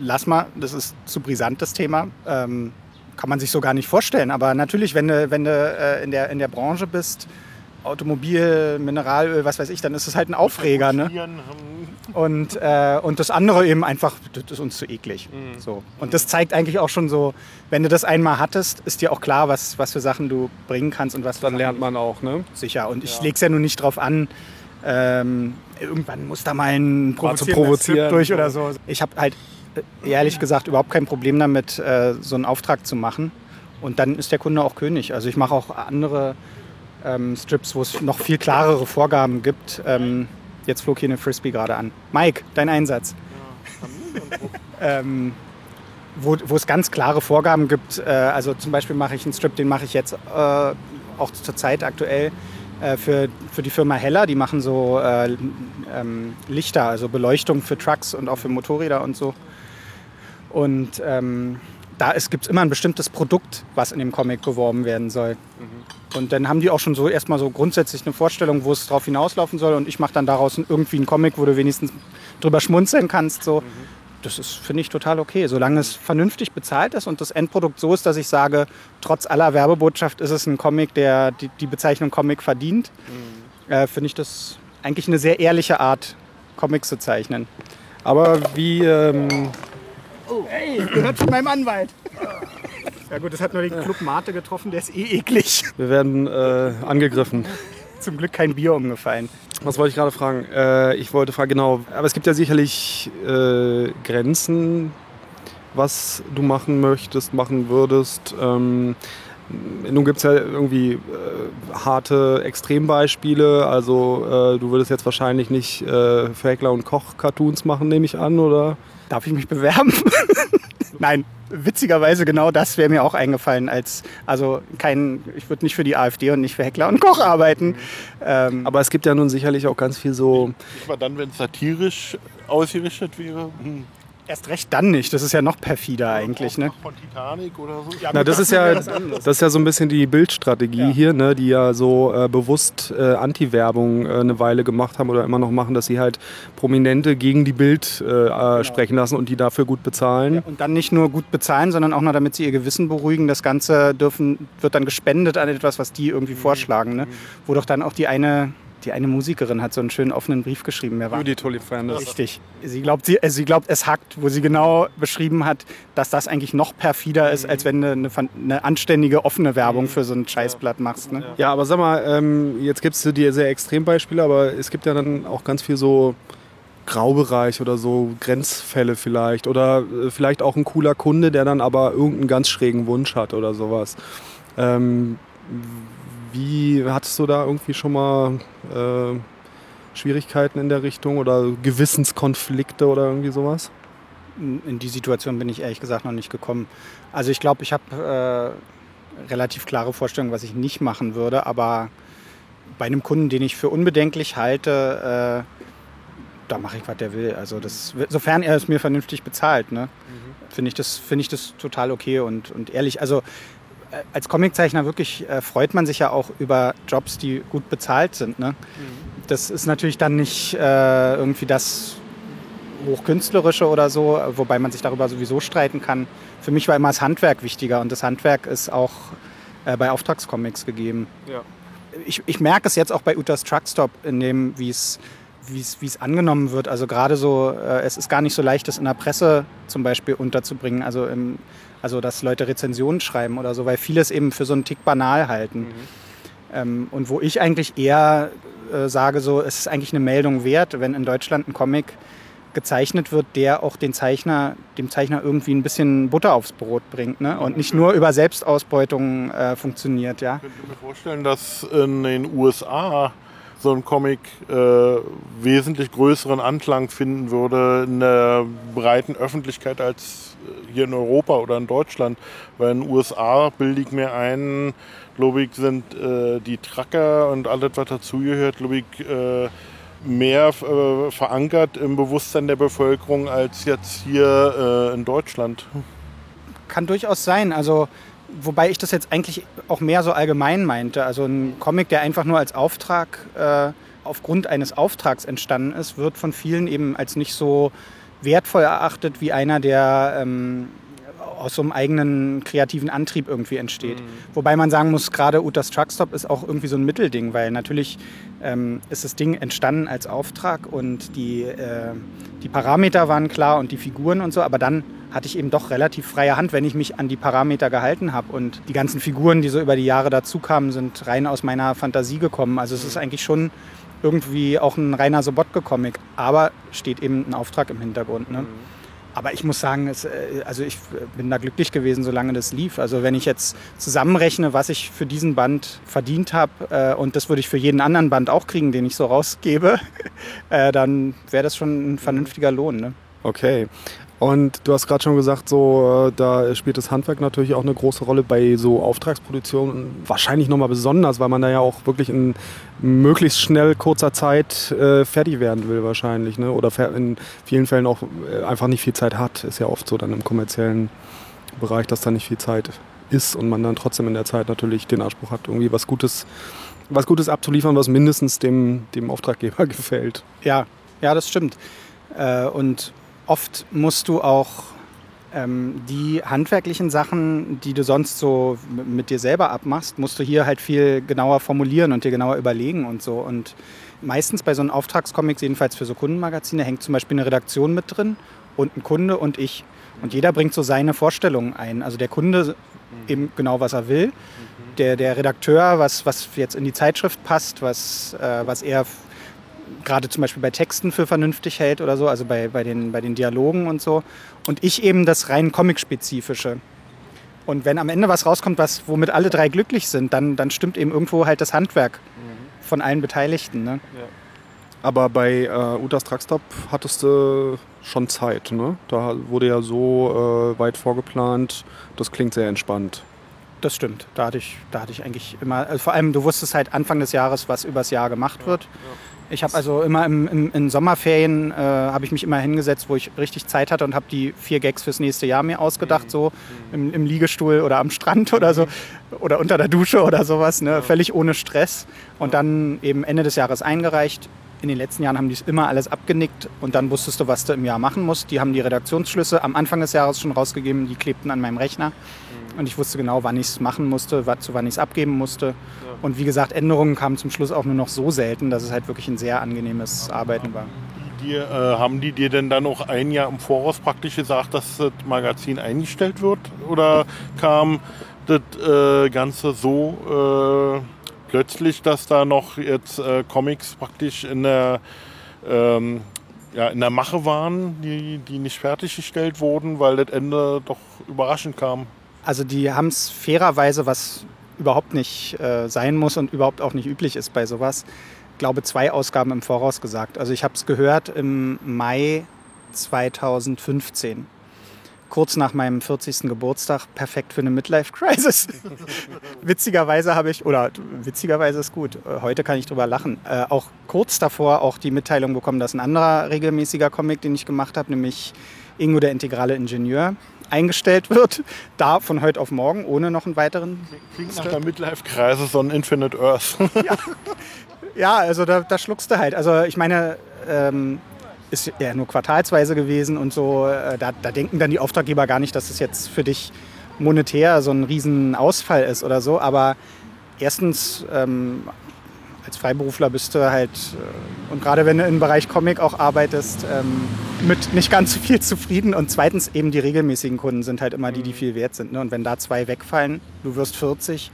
lass mal, das ist zu brisant, das Thema. Ähm, kann man sich so gar nicht vorstellen. Aber natürlich, wenn du, wenn du äh, in, der, in der Branche bist, Automobil, Mineralöl, was weiß ich, dann ist es halt ein Aufreger. Ne? Haben- Und, äh, und das andere eben einfach, das ist uns zu eklig. So. Und das zeigt eigentlich auch schon so, wenn du das einmal hattest, ist dir auch klar, was, was für Sachen du bringen kannst und was Dann lernt man auch, ne? sicher. Und ich lege es ja nun nicht drauf an, ähm, irgendwann muss da mal ein Mal zu provozierender provozieren. Strip durch oder so. Ich habe halt ehrlich gesagt überhaupt kein Problem damit, äh, so einen Auftrag zu machen. Und dann ist der Kunde auch König. Also ich mache auch andere ähm, Strips, wo es noch viel klarere Vorgaben gibt. Ähm, jetzt flog hier eine Frisbee gerade an. Mike, dein Einsatz. ähm, wo, wo es ganz klare Vorgaben gibt. Äh, also zum Beispiel mache ich einen Strip, den mache ich jetzt äh, auch zur Zeit aktuell äh, für, für die Firma Heller. Die machen so äh, ähm, Lichter, also Beleuchtung für Trucks und auch für Motorräder und so. Und ähm, da gibt es immer ein bestimmtes Produkt, was in dem Comic beworben werden soll. Und dann haben die auch schon so erstmal so grundsätzlich eine Vorstellung, wo es drauf hinauslaufen soll. Und ich mache dann daraus irgendwie einen Comic, wo du wenigstens drüber schmunzeln kannst. So. Das ist, finde ich, total okay. Solange es vernünftig bezahlt ist und das Endprodukt so ist, dass ich sage, trotz aller Werbebotschaft ist es ein Comic, der die, die Bezeichnung Comic verdient, äh, finde ich das eigentlich eine sehr ehrliche Art, Comics zu zeichnen. Aber wie, ähm, Hey, gehört von meinem Anwalt. Ja gut, das hat nur den Club Mate getroffen, der ist eh eklig. wir werden äh, angegriffen. Zum Glück kein Bier umgefallen. Was wollte ich gerade fragen? Äh, ich wollte fragen, genau, aber es gibt ja sicherlich äh, Grenzen, was du machen möchtest, machen würdest. Ähm, nun gibt es ja irgendwie äh, harte Extrembeispiele. Also äh, du würdest jetzt wahrscheinlich nicht äh, für Heckler und Koch Cartoons machen, nehme ich an, oder? Darf ich mich bewerben? Nein, witzigerweise genau das wäre mir auch eingefallen. Als, also kein, ich würde nicht für die AfD und nicht für Heckler und Koch arbeiten. Ähm, Aber es gibt ja nun sicherlich auch ganz viel so Nicht mal dann, wenn es satirisch ausgerichtet wäre. Hm. Erst recht dann nicht. Das ist ja noch perfider eigentlich. Ne? Von Titanic oder so. Na, das ist ja, das ist ja so ein bisschen die Bildstrategie hier, ne, die ja so äh, bewusst äh, Anti-Werbung äh, eine Weile gemacht haben oder immer noch machen, dass sie halt Prominente gegen die Bild äh, äh, sprechen lassen und die dafür gut bezahlen. Und dann nicht nur gut bezahlen, sondern auch noch, damit sie ihr Gewissen beruhigen. Das Ganze dürfen, wird dann gespendet an etwas, was die irgendwie vorschlagen. Ne? Wo doch dann auch die eine, die eine Musikerin hat so einen schönen offenen Brief geschrieben. Wer war Judith Holifernes. Richtig. Sie glaubt, sie, also sie glaubt, es hackt, wo sie genau beschrieben hat, dass das eigentlich noch perfider ist, als wenn du eine, eine anständige, offene Werbung für so ein Scheißblatt machst. Ne? Ja, aber sag mal, ähm, jetzt gibst du dir sehr Extrembeispiele, aber es gibt ja dann auch ganz viel so Graubereich oder so Grenzfälle vielleicht. Oder äh, vielleicht auch ein cooler Kunde, der dann aber irgendeinen ganz schrägen Wunsch hat oder sowas. Ähm, wie hattest du da irgendwie schon mal äh, Schwierigkeiten in der Richtung oder Gewissenskonflikte oder irgendwie sowas? In die Situation bin ich ehrlich gesagt noch nicht gekommen. Also ich glaube, ich habe äh, relativ klare Vorstellungen, was ich nicht machen würde, aber bei einem Kunden, den ich für unbedenklich halte, äh, da mache ich, was der will. Also das, sofern er es mir vernünftig bezahlt, ne, mhm. finde ich, das, find ich das total okay und, und ehrlich. Also als Comiczeichner wirklich äh, freut man sich ja auch über Jobs, die gut bezahlt sind. Ne? Mhm. Das ist natürlich dann nicht äh, irgendwie das Hochkünstlerische oder so, wobei man sich darüber sowieso streiten kann. Für mich war immer das Handwerk wichtiger und das Handwerk ist auch äh, bei Auftragscomics gegeben. Ja. Ich, ich merke es jetzt auch bei Utas Truckstop, in dem, wie es wie es angenommen wird. Also gerade so, äh, es ist gar nicht so leicht, das in der Presse zum Beispiel unterzubringen. Also, im, also dass Leute Rezensionen schreiben oder so, weil vieles eben für so einen Tick banal halten. Mhm. Ähm, und wo ich eigentlich eher äh, sage, so, es ist eigentlich eine Meldung wert, wenn in Deutschland ein Comic gezeichnet wird, der auch den Zeichner, dem Zeichner irgendwie ein bisschen Butter aufs Brot bringt ne? und nicht nur über Selbstausbeutung äh, funktioniert. Ja? Ich könnte mir vorstellen, dass in den USA so ein Comic äh, wesentlich größeren Anklang finden würde in der breiten Öffentlichkeit als hier in Europa oder in Deutschland. Weil in den USA bilde ich mir ein, glaube ich, sind äh, die Tracker und alles, was dazugehört, glaube ich, äh, mehr äh, verankert im Bewusstsein der Bevölkerung als jetzt hier äh, in Deutschland. Kann durchaus sein. Also Wobei ich das jetzt eigentlich auch mehr so allgemein meinte. Also ein Comic, der einfach nur als Auftrag, äh, aufgrund eines Auftrags entstanden ist, wird von vielen eben als nicht so wertvoll erachtet wie einer, der ähm, aus so einem eigenen kreativen Antrieb irgendwie entsteht. Mhm. Wobei man sagen muss, gerade Utas Truckstop ist auch irgendwie so ein Mittelding, weil natürlich ähm, ist das Ding entstanden als Auftrag und die, äh, die Parameter waren klar und die Figuren und so, aber dann hatte ich eben doch relativ freie Hand, wenn ich mich an die Parameter gehalten habe. Und die ganzen Figuren, die so über die Jahre dazu kamen, sind rein aus meiner Fantasie gekommen. Also es ist eigentlich schon irgendwie auch ein reiner Sobotke-Comic, aber steht eben ein Auftrag im Hintergrund. Ne? Mhm. Aber ich muss sagen, es, äh, also ich bin da glücklich gewesen, solange das lief. Also wenn ich jetzt zusammenrechne, was ich für diesen Band verdient habe, äh, und das würde ich für jeden anderen Band auch kriegen, den ich so rausgebe, äh, dann wäre das schon ein vernünftiger Lohn. Ne? Okay. Und du hast gerade schon gesagt, so äh, da spielt das Handwerk natürlich auch eine große Rolle bei so Auftragsproduktionen. Wahrscheinlich nochmal besonders, weil man da ja auch wirklich in möglichst schnell kurzer Zeit äh, fertig werden will wahrscheinlich. Ne? Oder in vielen Fällen auch äh, einfach nicht viel Zeit hat. Ist ja oft so dann im kommerziellen Bereich, dass da nicht viel Zeit ist und man dann trotzdem in der Zeit natürlich den Anspruch hat, irgendwie was Gutes, was Gutes abzuliefern, was mindestens dem, dem Auftraggeber gefällt. Ja, ja, das stimmt. Äh, und oft musst du auch ähm, die handwerklichen Sachen, die du sonst so mit dir selber abmachst, musst du hier halt viel genauer formulieren und dir genauer überlegen und so. Und meistens bei so einem Auftragscomics, jedenfalls für so Kundenmagazine, hängt zum Beispiel eine Redaktion mit drin und ein Kunde und ich. Und jeder bringt so seine Vorstellungen ein. Also der Kunde eben genau, was er will. Der, der Redakteur, was, was jetzt in die Zeitschrift passt, was, äh, was er gerade zum Beispiel bei Texten für vernünftig hält oder so, also bei, bei, den, bei den Dialogen und so. Und ich eben das rein Comic-spezifische. Und wenn am Ende was rauskommt, was, womit alle drei glücklich sind, dann, dann stimmt eben irgendwo halt das Handwerk mhm. von allen Beteiligten. Ne? Ja. Aber bei äh, Utas Truckstop hattest du schon Zeit, ne? Da wurde ja so äh, weit vorgeplant, das klingt sehr entspannt. Das stimmt. Da hatte ich, da hatte ich eigentlich immer, also vor allem, du wusstest halt Anfang des Jahres, was übers Jahr gemacht ja, wird. Ja. Ich habe also immer im, im, in Sommerferien äh, habe ich mich immer hingesetzt, wo ich richtig Zeit hatte und habe die vier Gags fürs nächste Jahr mir ausgedacht, mhm. so im, im, Liegestuhl oder am Strand oder so oder unter der Dusche oder sowas, ne? völlig ohne Stress und dann eben Ende des Jahres eingereicht. In den letzten Jahren haben die es immer alles abgenickt und dann wusstest du, was du im Jahr machen musst. Die haben die Redaktionsschlüsse am Anfang des Jahres schon rausgegeben, die klebten an meinem Rechner. Mhm. Und ich wusste genau, wann ich es machen musste, zu wann ich es abgeben musste. Ja. Und wie gesagt, Änderungen kamen zum Schluss auch nur noch so selten, dass es halt wirklich ein sehr angenehmes Arbeiten war. Die, äh, haben die dir denn dann auch ein Jahr im Voraus praktisch gesagt, dass das Magazin eingestellt wird? Oder kam das äh, Ganze so äh, plötzlich, dass da noch jetzt äh, Comics praktisch in der, ähm, ja, in der Mache waren, die, die nicht fertiggestellt wurden, weil das Ende doch überraschend kam. Also die haben es fairerweise, was überhaupt nicht äh, sein muss und überhaupt auch nicht üblich ist bei sowas, glaube zwei Ausgaben im Voraus gesagt. Also ich habe es gehört im Mai 2015 kurz nach meinem 40. Geburtstag perfekt für eine Midlife-Crisis. witzigerweise habe ich, oder witzigerweise ist gut, äh, heute kann ich drüber lachen, äh, auch kurz davor auch die Mitteilung bekommen, dass ein anderer regelmäßiger Comic, den ich gemacht habe, nämlich Ingo der integrale Ingenieur, eingestellt wird. Da von heute auf morgen, ohne noch einen weiteren. Klingt nach der Midlife-Crisis so ein Infinite Earth. ja. ja, also da, da schluckst du halt. Also ich meine, ähm, ist ja nur quartalsweise gewesen und so. Äh, da, da, denken dann die Auftraggeber gar nicht, dass es jetzt für dich monetär so ein Riesenausfall ist oder so. Aber erstens, ähm, als Freiberufler bist du halt, äh, und gerade wenn du im Bereich Comic auch arbeitest, ähm, mit nicht ganz so viel zufrieden. Und zweitens eben die regelmäßigen Kunden sind halt immer die, die viel wert sind. Ne? Und wenn da zwei wegfallen, du wirst 40,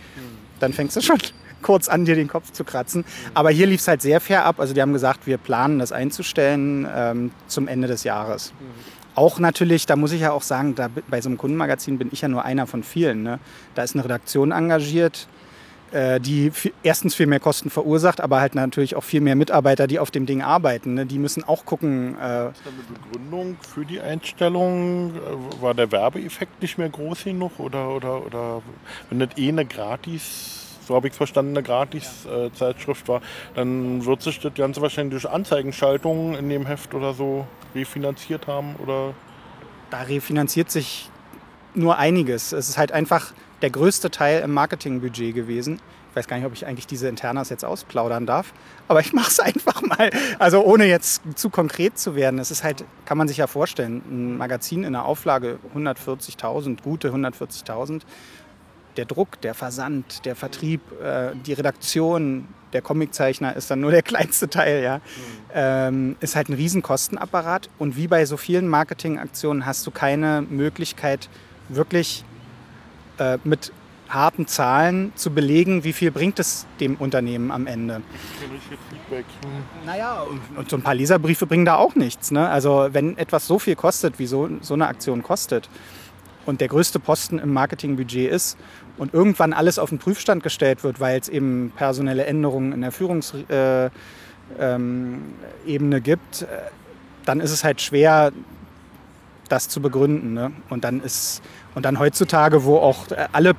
dann fängst du schon kurz an, dir den Kopf zu kratzen. Aber hier lief es halt sehr fair ab. Also die haben gesagt, wir planen das einzustellen ähm, zum Ende des Jahres. Auch natürlich, da muss ich ja auch sagen, da, bei so einem Kundenmagazin bin ich ja nur einer von vielen. Ne? Da ist eine Redaktion engagiert, äh, die erstens viel mehr Kosten verursacht, aber halt natürlich auch viel mehr Mitarbeiter, die auf dem Ding arbeiten. Ne? Die müssen auch gucken. Äh, ist da eine Begründung für die Einstellung? Äh, war der Werbeeffekt nicht mehr groß genug? Oder, oder, oder wenn das eh eine gratis so habe ich es verstanden, eine Gratis-Zeitschrift war, dann wird sich das Ganze wahrscheinlich durch Anzeigenschaltungen in dem Heft oder so refinanziert haben oder? Da refinanziert sich nur einiges. Es ist halt einfach der größte Teil im Marketingbudget gewesen. Ich weiß gar nicht, ob ich eigentlich diese Internas jetzt ausplaudern darf, aber ich mache es einfach mal. Also ohne jetzt zu konkret zu werden. Es ist halt, kann man sich ja vorstellen, ein Magazin in der Auflage 140.000, gute 140.000 der Druck, der Versand, der Vertrieb, äh, die Redaktion, der Comiczeichner ist dann nur der kleinste Teil, ja, mhm. ähm, ist halt ein Riesenkostenapparat. Und wie bei so vielen Marketingaktionen hast du keine Möglichkeit, wirklich äh, mit harten Zahlen zu belegen, wie viel bringt es dem Unternehmen am Ende. Feedback. Naja, und, und so ein paar Leserbriefe bringen da auch nichts. Ne? Also wenn etwas so viel kostet, wie so, so eine Aktion kostet, und der größte Posten im Marketingbudget ist und irgendwann alles auf den Prüfstand gestellt wird, weil es eben personelle Änderungen in der Führungsebene äh, ähm, gibt, äh, dann ist es halt schwer, das zu begründen. Ne? Und dann ist und dann heutzutage, wo auch äh, alle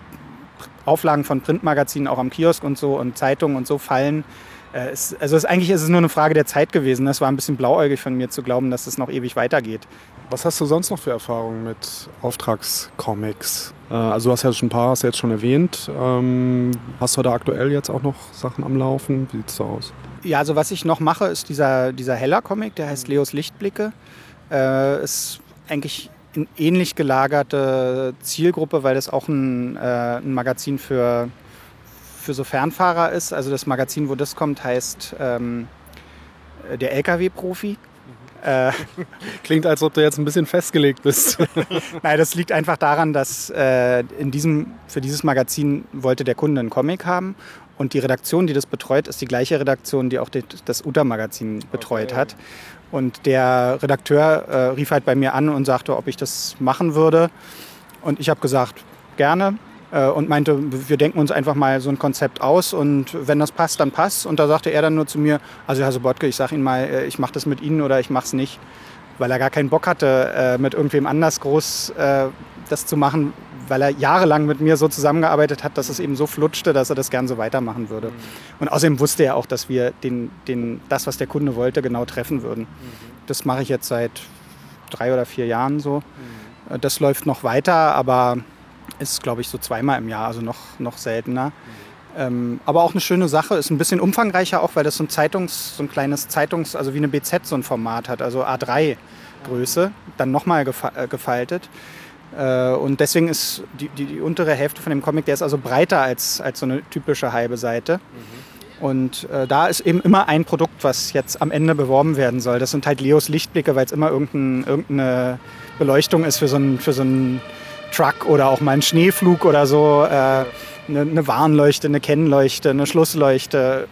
Auflagen von Printmagazinen auch am Kiosk und so und Zeitungen und so fallen, äh, es, also es, eigentlich ist es nur eine Frage der Zeit gewesen. Es war ein bisschen blauäugig von mir zu glauben, dass es noch ewig weitergeht. Was hast du sonst noch für Erfahrungen mit Auftragscomics? Äh, also du hast ja schon ein paar hast jetzt schon erwähnt. Ähm, hast du da aktuell jetzt auch noch Sachen am Laufen? Wie sieht es da aus? Ja, also was ich noch mache, ist dieser, dieser Heller-Comic, der heißt Leos Lichtblicke. Äh, ist eigentlich eine ähnlich gelagerte Zielgruppe, weil das auch ein, äh, ein Magazin für für so Fernfahrer ist. Also das Magazin, wo das kommt, heißt ähm, der LKW-Profi. Äh, Klingt, als ob du jetzt ein bisschen festgelegt bist. Nein, das liegt einfach daran, dass äh, in diesem, für dieses Magazin wollte der Kunde einen Comic haben und die Redaktion, die das betreut, ist die gleiche Redaktion, die auch das UTA-Magazin betreut okay. hat. Und der Redakteur äh, rief halt bei mir an und sagte, ob ich das machen würde. Und ich habe gesagt, gerne. Äh, und meinte, wir denken uns einfach mal so ein Konzept aus und wenn das passt, dann passt. Und da sagte er dann nur zu mir, also Herr Sobotke, ich sage Ihnen mal, äh, ich mache das mit Ihnen oder ich mache es nicht, weil er gar keinen Bock hatte, äh, mit irgendwem anders groß das zu machen, weil er jahrelang mit mir so zusammengearbeitet hat, dass es eben so flutschte, dass er das gern so weitermachen würde. Mhm. Und außerdem wusste er auch, dass wir den, den, das, was der Kunde wollte, genau treffen würden. Mhm. Das mache ich jetzt seit drei oder vier Jahren so. Mhm. Das läuft noch weiter, aber ist, glaube ich, so zweimal im Jahr, also noch, noch seltener. Ähm, aber auch eine schöne Sache, ist ein bisschen umfangreicher auch, weil das so ein Zeitungs, so ein kleines Zeitungs, also wie eine BZ so ein Format hat, also A3 Größe, dann nochmal gefa äh, gefaltet. Äh, und deswegen ist die, die, die, untere Hälfte von dem Comic, der ist also breiter als, als so eine typische halbe Seite. Und äh, da ist eben immer ein Produkt, was jetzt am Ende beworben werden soll. Das sind halt Leos Lichtblicke, weil es immer irgendein, irgendeine Beleuchtung ist für so einen für so Truck oder auch mal einen Schneeflug oder so. Äh, eine, eine Warnleuchte, eine Kennleuchte, eine Schlussleuchte,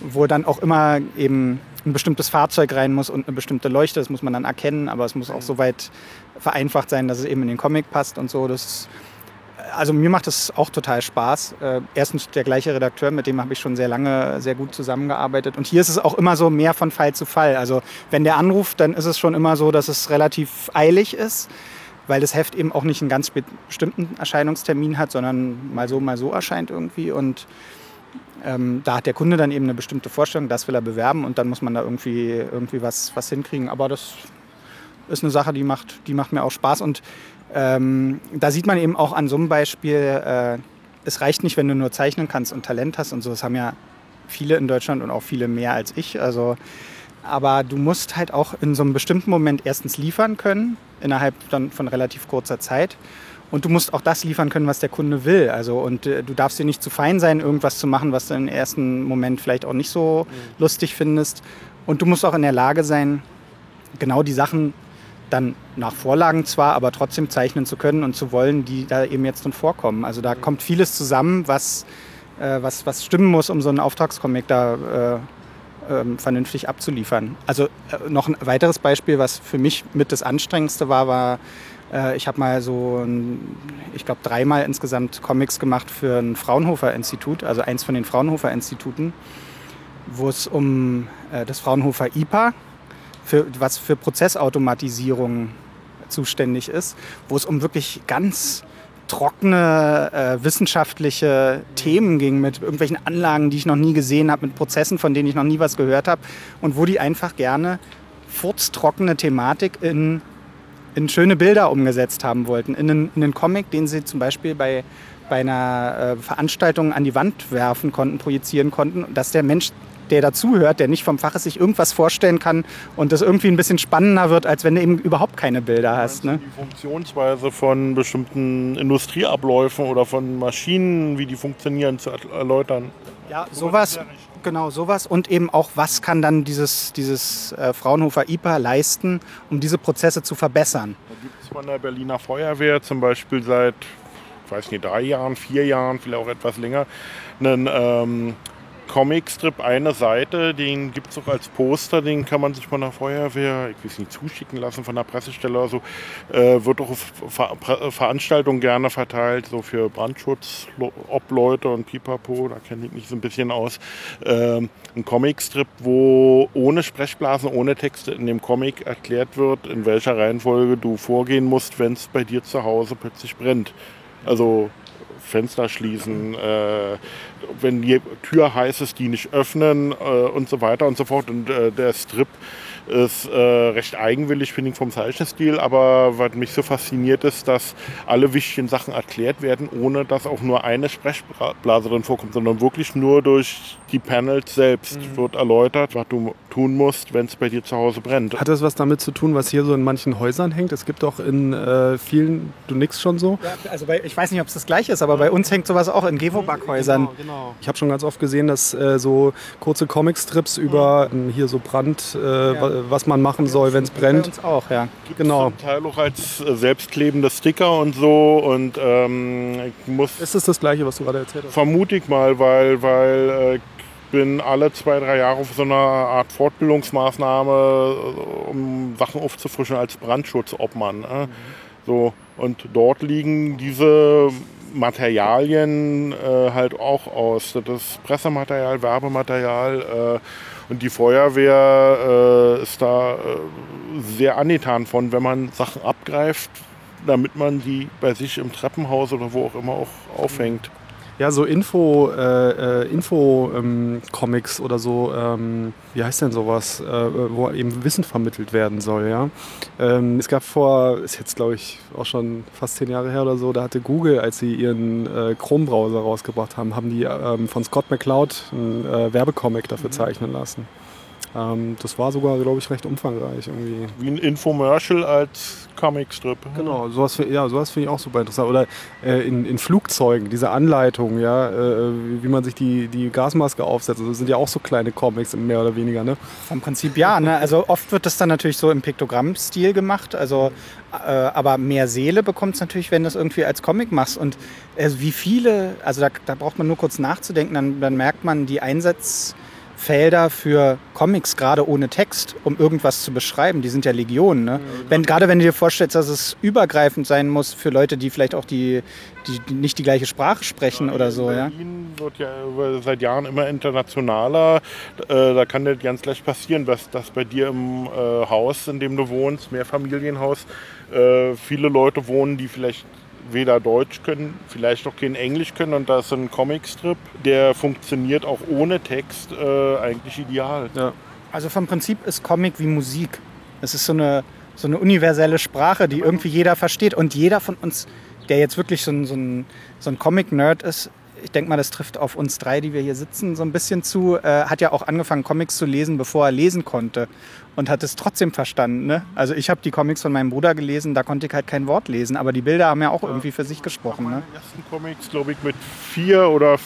wo dann auch immer eben ein bestimmtes Fahrzeug rein muss und eine bestimmte Leuchte. Das muss man dann erkennen, aber es muss auch so weit vereinfacht sein, dass es eben in den Comic passt und so. Das also mir macht das auch total Spaß. Äh, erstens der gleiche Redakteur, mit dem habe ich schon sehr lange sehr gut zusammengearbeitet. Und hier ist es auch immer so mehr von Fall zu Fall. Also wenn der anruft, dann ist es schon immer so, dass es relativ eilig ist weil das Heft eben auch nicht einen ganz bestimmten Erscheinungstermin hat, sondern mal so, mal so erscheint irgendwie. Und ähm, da hat der Kunde dann eben eine bestimmte Vorstellung, das will er bewerben und dann muss man da irgendwie, irgendwie was, was hinkriegen. Aber das ist eine Sache, die macht, die macht mir auch Spaß. Und ähm, da sieht man eben auch an so einem Beispiel, äh, es reicht nicht, wenn du nur zeichnen kannst und Talent hast und so. Das haben ja viele in Deutschland und auch viele mehr als ich. Also aber du musst halt auch in so einem bestimmten Moment erstens liefern können, innerhalb dann von relativ kurzer Zeit. Und du musst auch das liefern können, was der Kunde will. Also, und äh, du darfst dir nicht zu fein sein, irgendwas zu machen, was du im ersten Moment vielleicht auch nicht so mhm. lustig findest. Und du musst auch in der Lage sein, genau die Sachen dann nach Vorlagen zwar, aber trotzdem zeichnen zu können und zu wollen, die da eben jetzt drin vorkommen. Also da mhm. kommt vieles zusammen, was, äh, was, was stimmen muss, um so einen Auftragscomic da äh, ähm, vernünftig abzuliefern. Also äh, noch ein weiteres Beispiel, was für mich mit das Anstrengendste war, war, äh, ich habe mal so, ein, ich glaube, dreimal insgesamt Comics gemacht für ein Fraunhofer-Institut, also eins von den Fraunhofer-Instituten, wo es um äh, das Fraunhofer IPA, für, was für Prozessautomatisierung zuständig ist, wo es um wirklich ganz trockene äh, wissenschaftliche Themen ging, mit irgendwelchen Anlagen, die ich noch nie gesehen habe, mit Prozessen, von denen ich noch nie was gehört habe und wo die einfach gerne furztrockene Thematik in, in schöne Bilder umgesetzt haben wollten. In einen, in einen Comic, den sie zum Beispiel bei, bei einer äh, Veranstaltung an die Wand werfen konnten, projizieren konnten, dass der Mensch der dazuhört, der nicht vom Fach ist, sich irgendwas vorstellen kann und das irgendwie ein bisschen spannender wird, als wenn du eben überhaupt keine Bilder hast. Ne? Die Funktionsweise von bestimmten Industrieabläufen oder von Maschinen, wie die funktionieren, zu erläutern. Ja, sowas, genau sowas und eben auch, was kann dann dieses, dieses äh, Fraunhofer IPA leisten, um diese Prozesse zu verbessern. Da gibt es von der Berliner Feuerwehr zum Beispiel seit, ich weiß nicht, drei Jahren, vier Jahren, vielleicht auch etwas länger, einen ähm, Comicstrip eine Seite, den gibt es auch als Poster, den kann man sich von der Feuerwehr, ich weiß nicht, zuschicken lassen, von der Pressestelle oder so. Äh, wird auch auf Ver Ver Veranstaltungen gerne verteilt, so für Brandschutz, Obleute und Pipapo, da kenne ich mich so ein bisschen aus. Ähm, ein Comicstrip, wo ohne Sprechblasen, ohne Texte in dem Comic erklärt wird, in welcher Reihenfolge du vorgehen musst, wenn es bei dir zu Hause plötzlich brennt. Also Fenster schließen, äh, wenn die Tür heiß ist, die nicht öffnen äh, und so weiter und so fort. Und äh, der Strip ist äh, recht eigenwillig, finde ich, vom Zeichenstil. Aber was mich so fasziniert ist, dass alle wichtigen Sachen erklärt werden, ohne dass auch nur eine Sprechblase drin vorkommt, sondern wirklich nur durch die Panels selbst mhm. wird erläutert, was du tun musst, wenn es bei dir zu Hause brennt. Hat das was damit zu tun, was hier so in manchen Häusern hängt? Es gibt doch in äh, vielen, du nix schon so? Ja, also bei, ich weiß nicht, ob es das gleiche ist, aber bei uns hängt sowas auch in Gewobackhäusern. Genau, genau. Ich habe schon ganz oft gesehen, dass äh, so kurze Comicstrips über mhm. hier so Brand, äh, ja was man machen soll, wenn es brennt. Bei uns auch, ja. Gibt's genau. Zum Teil auch als äh, selbstklebende Sticker und so. Und ähm, ich muss. Ist das das Gleiche, was du gerade erzählt hast? Vermute ich mal, weil, weil äh, ich bin alle zwei, drei Jahre auf so einer Art Fortbildungsmaßnahme, äh, um Sachen aufzufrischen als Brandschutzobmann. Äh. Mhm. So, und dort liegen diese Materialien äh, halt auch aus. Das ist Pressematerial, Werbematerial. Äh, und die Feuerwehr äh, ist da äh, sehr angetan von, wenn man Sachen abgreift, damit man die bei sich im Treppenhaus oder wo auch immer auch aufhängt. Ja, so Info, äh, äh, Info-Comics ähm, oder so, ähm, wie heißt denn sowas, äh, wo eben Wissen vermittelt werden soll, ja. Ähm, es gab vor, ist jetzt glaube ich auch schon fast zehn Jahre her oder so, da hatte Google, als sie ihren äh, Chrome-Browser rausgebracht haben, haben die ähm, von Scott McCloud einen äh, Werbecomic dafür mhm. zeichnen lassen. Ähm, das war sogar, glaube ich, recht umfangreich irgendwie. Wie ein Infomercial als Comicstrip. Genau, sowas, ja, sowas finde ich auch super interessant. Oder äh, in, in, Flugzeugen, diese Anleitung, ja, äh, wie man sich die, die Gasmaske aufsetzt. Das sind ja auch so kleine Comics, mehr oder weniger, ne? Vom Prinzip ja, ne? Also oft wird das dann natürlich so im Piktogrammstil gemacht. Also, äh, aber mehr Seele bekommt es natürlich, wenn du es irgendwie als Comic machst. Und äh, wie viele, also da, da braucht man nur kurz nachzudenken, dann, dann merkt man die Einsatz Felder für Comics, gerade ohne Text, um irgendwas zu beschreiben. Die sind ja Legionen. Ne? Wenn, gerade wenn du dir vorstellst, dass es übergreifend sein muss für Leute, die vielleicht auch die, die, die nicht die gleiche Sprache sprechen ja, oder so. Berlin ja? wird ja seit Jahren immer internationaler. Äh, da kann das ganz leicht passieren, dass, dass bei dir im äh, Haus, in dem du wohnst, Mehrfamilienhaus, äh, viele Leute wohnen, die vielleicht weder Deutsch können, vielleicht auch kein Englisch können und da ist ein Comicstrip, der funktioniert auch ohne Text äh, eigentlich ideal. Ja. Also vom Prinzip ist Comic wie Musik. Es ist so eine, so eine universelle Sprache, die irgendwie jeder versteht und jeder von uns, der jetzt wirklich so ein, so ein, so ein Comic-Nerd ist, ich denke mal, das trifft auf uns drei, die wir hier sitzen, so ein bisschen zu, äh, hat ja auch angefangen, Comics zu lesen, bevor er lesen konnte und hat es trotzdem verstanden. Ne? Also ich habe die Comics von meinem Bruder gelesen, da konnte ich halt kein Wort lesen, aber die Bilder haben ja auch irgendwie für sich gesprochen. Ne? Die ersten Comics, glaube ich, mit vier oder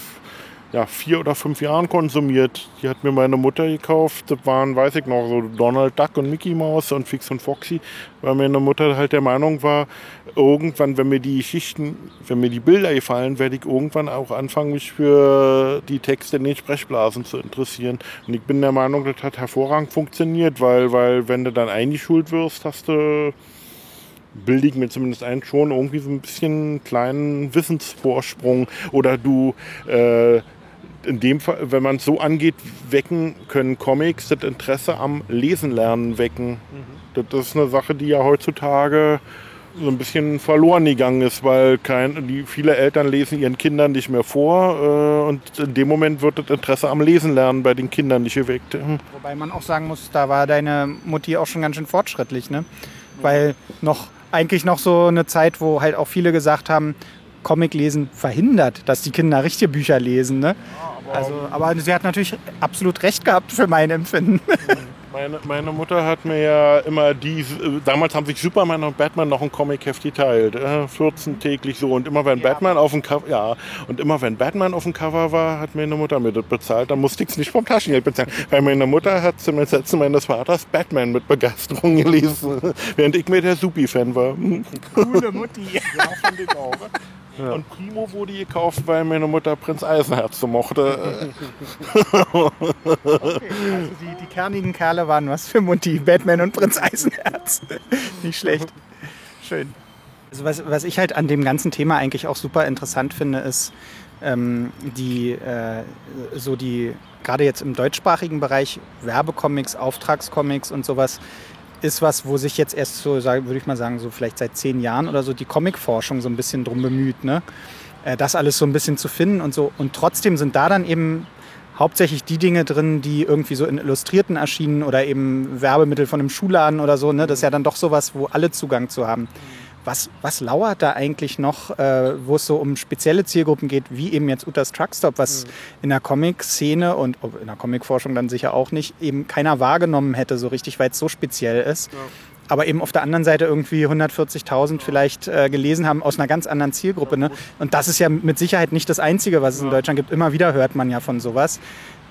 ja, vier oder fünf Jahren konsumiert. Die hat mir meine Mutter gekauft. Das waren, weiß ich noch, so Donald Duck und Mickey Mouse und Fix und Foxy, weil meine Mutter halt der Meinung war, irgendwann, wenn mir die Geschichten, wenn mir die Bilder gefallen, werde ich irgendwann auch anfangen, mich für die Texte in den Sprechblasen zu interessieren. Und ich bin der Meinung, das hat hervorragend funktioniert, weil, weil wenn du dann eingeschult wirst, hast du bilde ich mir zumindest ein, schon irgendwie so ein bisschen kleinen Wissensvorsprung oder du äh, in dem Fall, wenn man es so angeht, wecken können Comics das Interesse am Lesen lernen wecken. Mhm. Das ist eine Sache, die ja heutzutage so ein bisschen verloren gegangen ist, weil kein, die, viele Eltern lesen ihren Kindern nicht mehr vor äh, und in dem Moment wird das Interesse am Lesen lernen bei den Kindern nicht geweckt. Mhm. Wobei man auch sagen muss, da war deine Mutti auch schon ganz schön fortschrittlich, ne? Weil noch eigentlich noch so eine Zeit, wo halt auch viele gesagt haben, Comic lesen verhindert, dass die Kinder richtige Bücher lesen. Ne? aber, also, aber sie hat natürlich absolut recht gehabt für mein Empfinden. Meine, meine, Mutter hat mir ja immer die, damals haben sich Superman und Batman noch ein Comic-Heft geteilt, äh, 14 täglich so und immer wenn ja, Batman auf dem Cover, ja, und immer wenn Batman auf dem Cover war, hat meine Mutter mir das bezahlt, dann musste ich es nicht vom Taschengeld bezahlen, weil meine Mutter hat zum Ersetzen meines Vaters Batman mit Begeisterung gelesen, während ich mir der Supi-Fan war. Coole Mutti. ja, fand ich auch. Ja. Und Primo wurde gekauft, weil meine Mutter Prinz Eisenherz so mochte. okay, also die, die kernigen Kerle waren was für Mutti, Batman und Prinz Eisenherz. Nicht schlecht. Schön. Also was, was ich halt an dem ganzen Thema eigentlich auch super interessant finde, ist ähm, die äh, so die gerade jetzt im deutschsprachigen Bereich Werbecomics, Auftragscomics und sowas ist was, wo sich jetzt erst so, würde ich mal sagen, so vielleicht seit zehn Jahren oder so die Comicforschung so ein bisschen drum bemüht, ne? Äh, das alles so ein bisschen zu finden und so. Und trotzdem sind da dann eben hauptsächlich die Dinge drin, die irgendwie so in Illustrierten erschienen oder eben Werbemittel von einem Schuhladen oder so. Ne? Das ist ja dann doch sowas, wo alle Zugang zu haben. Was, was lauert da eigentlich noch, äh, wo es so um spezielle Zielgruppen geht, wie eben jetzt Utas Truckstop, was mhm. in der Comic-Szene und oh, in der Comic-Forschung dann sicher auch nicht, eben keiner wahrgenommen hätte so richtig, weil es so speziell ist. Ja. Aber eben auf der anderen Seite irgendwie 140.000 vielleicht äh, gelesen haben aus einer ganz anderen Zielgruppe. Ne? Und das ist ja mit Sicherheit nicht das Einzige, was es in Deutschland gibt. Immer wieder hört man ja von sowas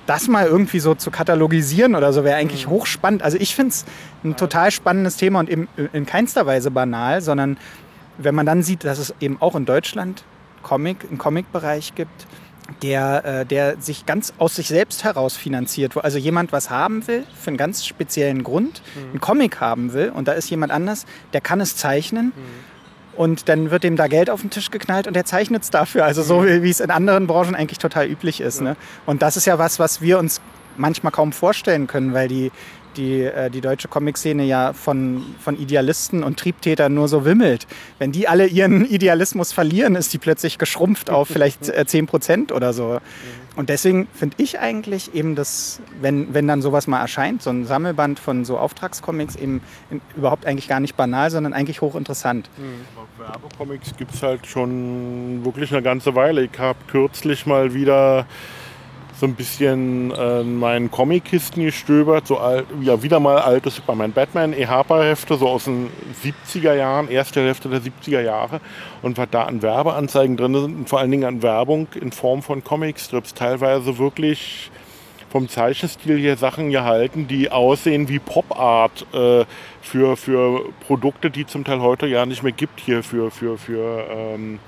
das mal irgendwie so zu katalogisieren oder so wäre eigentlich mhm. hochspannend. Also ich finde es ein total spannendes Thema und eben in keinster Weise banal, sondern wenn man dann sieht, dass es eben auch in Deutschland Comic, einen Comic-Bereich gibt, der, äh, der sich ganz aus sich selbst heraus finanziert, wo also jemand was haben will, für einen ganz speziellen Grund, mhm. einen Comic haben will und da ist jemand anders, der kann es zeichnen. Mhm und dann wird dem da Geld auf den Tisch geknallt und er zeichnet es dafür. Also so wie, es in anderen Branchen eigentlich total üblich ist. Ne? Und das ist ja was, was wir uns manchmal kaum vorstellen können, weil die, die, äh, die deutsche Comic-Szene ja von, von Idealisten und Triebtätern nur so wimmelt. Wenn die alle ihren Idealismus verlieren, ist die plötzlich geschrumpft auf vielleicht äh, 10 Prozent oder so. Und deswegen finde ich eigentlich eben das, wenn, wenn dann sowas mal erscheint, so ein Sammelband von so Auftragscomics eben in, überhaupt eigentlich gar nicht banal, sondern eigentlich hochinteressant. Mhm. Werbecomics gibt es halt schon wirklich eine ganze Weile. Ich habe kürzlich mal wieder so ein bisschen äh, in meinen Comic-Kisten gestöbert, so alt, ja, wieder mal alte Superman Batman E-Harper-Hefte, so aus den 70er Jahren, erste Hälfte der 70er Jahre und was da an Werbeanzeigen drin sind und vor allen Dingen an Werbung in Form von Comicstrips, teilweise wirklich vom Zeichenstil hier Sachen gehalten, die aussehen wie Pop-Art äh, für, für Produkte, die zum Teil heute ja nicht mehr gibt hier für, für, für ähm,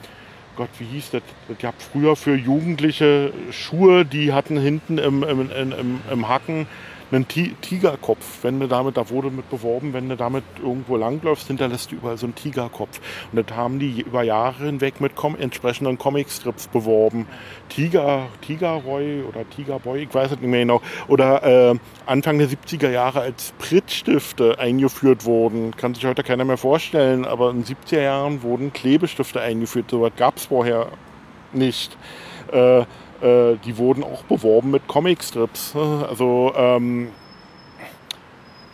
Gott, wie hieß das? Das gab früher für Jugendliche Schuhe, die hatten hinten im, im, im, im Hacken einen Tigerkopf. Wenn du damit, da wurde mit beworben, wenn du damit irgendwo langläufst, hinterlässt du überall so einen Tigerkopf. Und das haben die über Jahre hinweg mit com entsprechenden Comicstrips beworben. Tiger, Tigerroy oder Tigerboy, ich weiß es nicht mehr genau. Oder äh, Anfang der 70er Jahre als Pritzstifte eingeführt wurden. Kann sich heute keiner mehr vorstellen, aber in den 70er Jahren wurden Klebestifte eingeführt. So was gab es vorher nicht. Äh, äh, die wurden auch beworben mit Comicstrips. Also ähm,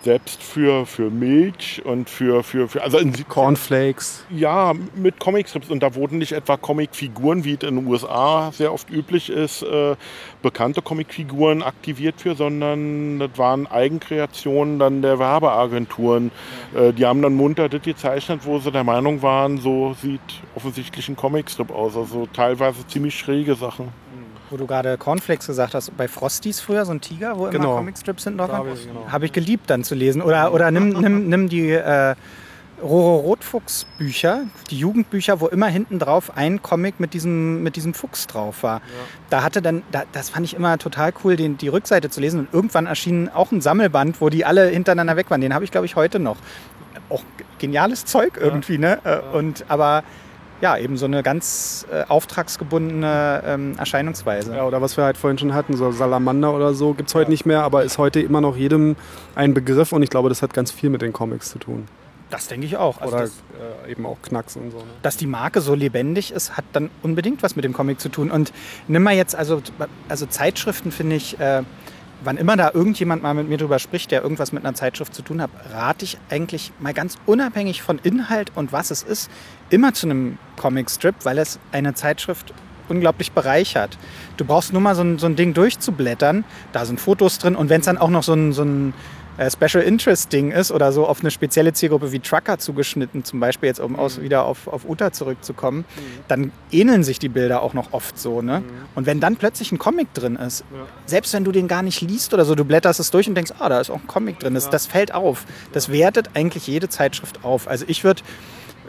selbst für, für Milch und für, für, für also in Cornflakes. Ja, mit Comicstrips. Und da wurden nicht etwa Comicfiguren, wie es in den USA sehr oft üblich ist, äh, bekannte Comicfiguren aktiviert für, sondern das waren Eigenkreationen dann der Werbeagenturen. Äh, die haben dann munter das gezeichnet, wo sie der Meinung waren, so sieht offensichtlich ein Comicstrip aus. Also teilweise ziemlich schräge Sachen. Wo du gerade Cornflakes gesagt hast, bei Frosties früher, so ein Tiger, wo genau. immer Comicstrips hinten drauf waren. Genau. Habe ich geliebt dann zu lesen. Oder, oder nimm, nimm, nimm die äh, Roro Rotfuchs Bücher, die Jugendbücher, wo immer hinten drauf ein Comic mit diesem, mit diesem Fuchs drauf war. Ja. Da hatte dann, da, das fand ich immer total cool, den, die Rückseite zu lesen. Und irgendwann erschien auch ein Sammelband, wo die alle hintereinander weg waren. Den habe ich, glaube ich, heute noch. Auch geniales Zeug irgendwie, ja. ne? Ja. Und aber ja, eben so eine ganz äh, auftragsgebundene ähm, Erscheinungsweise. Ja, oder was wir halt vorhin schon hatten, so Salamander oder so, gibt es heute ja. nicht mehr, aber ist heute immer noch jedem ein Begriff und ich glaube, das hat ganz viel mit den Comics zu tun. Das denke ich auch. Also oder das, äh, eben auch Knacks und so. Ne? Dass die Marke so lebendig ist, hat dann unbedingt was mit dem Comic zu tun. Und nimm mal jetzt, also, also Zeitschriften finde ich, äh, wann immer da irgendjemand mal mit mir drüber spricht, der irgendwas mit einer Zeitschrift zu tun hat, rate ich eigentlich mal ganz unabhängig von Inhalt und was es ist, immer zu einem Comicstrip, weil es eine Zeitschrift unglaublich bereichert. Du brauchst nur mal so ein, so ein Ding durchzublättern, da sind Fotos drin und wenn es dann auch noch so ein, so ein äh, Special Interest Ding ist oder so auf eine spezielle Zielgruppe wie Trucker zugeschnitten, zum Beispiel jetzt um mhm. aus, wieder auf, auf Uta zurückzukommen, mhm. dann ähneln sich die Bilder auch noch oft so. Ne? Mhm. Und wenn dann plötzlich ein Comic drin ist, ja. selbst wenn du den gar nicht liest oder so, du blätterst es durch und denkst, ah, da ist auch ein Comic drin, das, ja. das fällt auf. Das wertet eigentlich jede Zeitschrift auf. Also ich würde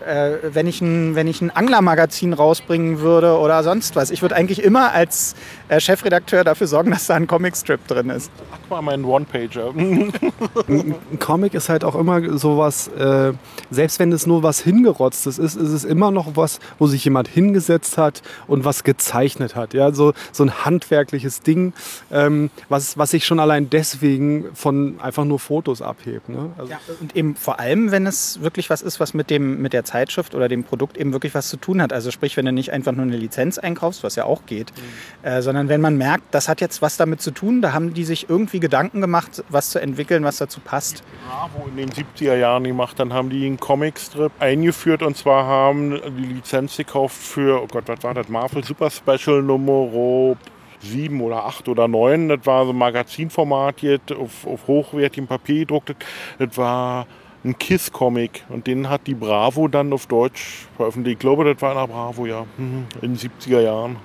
äh, wenn, ich ein, wenn ich ein Anglermagazin rausbringen würde oder sonst was. Ich würde eigentlich immer als äh, Chefredakteur dafür sorgen, dass da ein Comicstrip drin ist. Mal, mein One-Pager. ein Comic ist halt auch immer sowas, äh, selbst wenn es nur was hingerotztes ist, ist es immer noch was, wo sich jemand hingesetzt hat und was gezeichnet hat. Ja, so, so ein handwerkliches Ding, ähm, was, was sich schon allein deswegen von einfach nur Fotos abhebt. Ne? Also ja, und eben vor allem, wenn es wirklich was ist, was mit, dem, mit der Zeitschrift oder dem Produkt eben wirklich was zu tun hat. Also sprich, wenn du nicht einfach nur eine Lizenz einkaufst, was ja auch geht, mhm. äh, sondern wenn man merkt, das hat jetzt was damit zu tun, da haben die sich irgendwie Gedanken gemacht, was zu entwickeln, was dazu passt. Bravo in den 70er Jahren gemacht, dann haben die einen Comicstrip eingeführt und zwar haben die Lizenz gekauft für, oh Gott, was war das, Marvel Super Special Nummer sieben oder acht oder neun. Das war so ein Magazinformat jetzt auf, auf hochwertigem Papier gedruckt. Das war ein Kiss-Comic und den hat die Bravo dann auf Deutsch veröffentlicht. Ich glaube, das war in der Bravo, ja, mhm. in den 70er Jahren.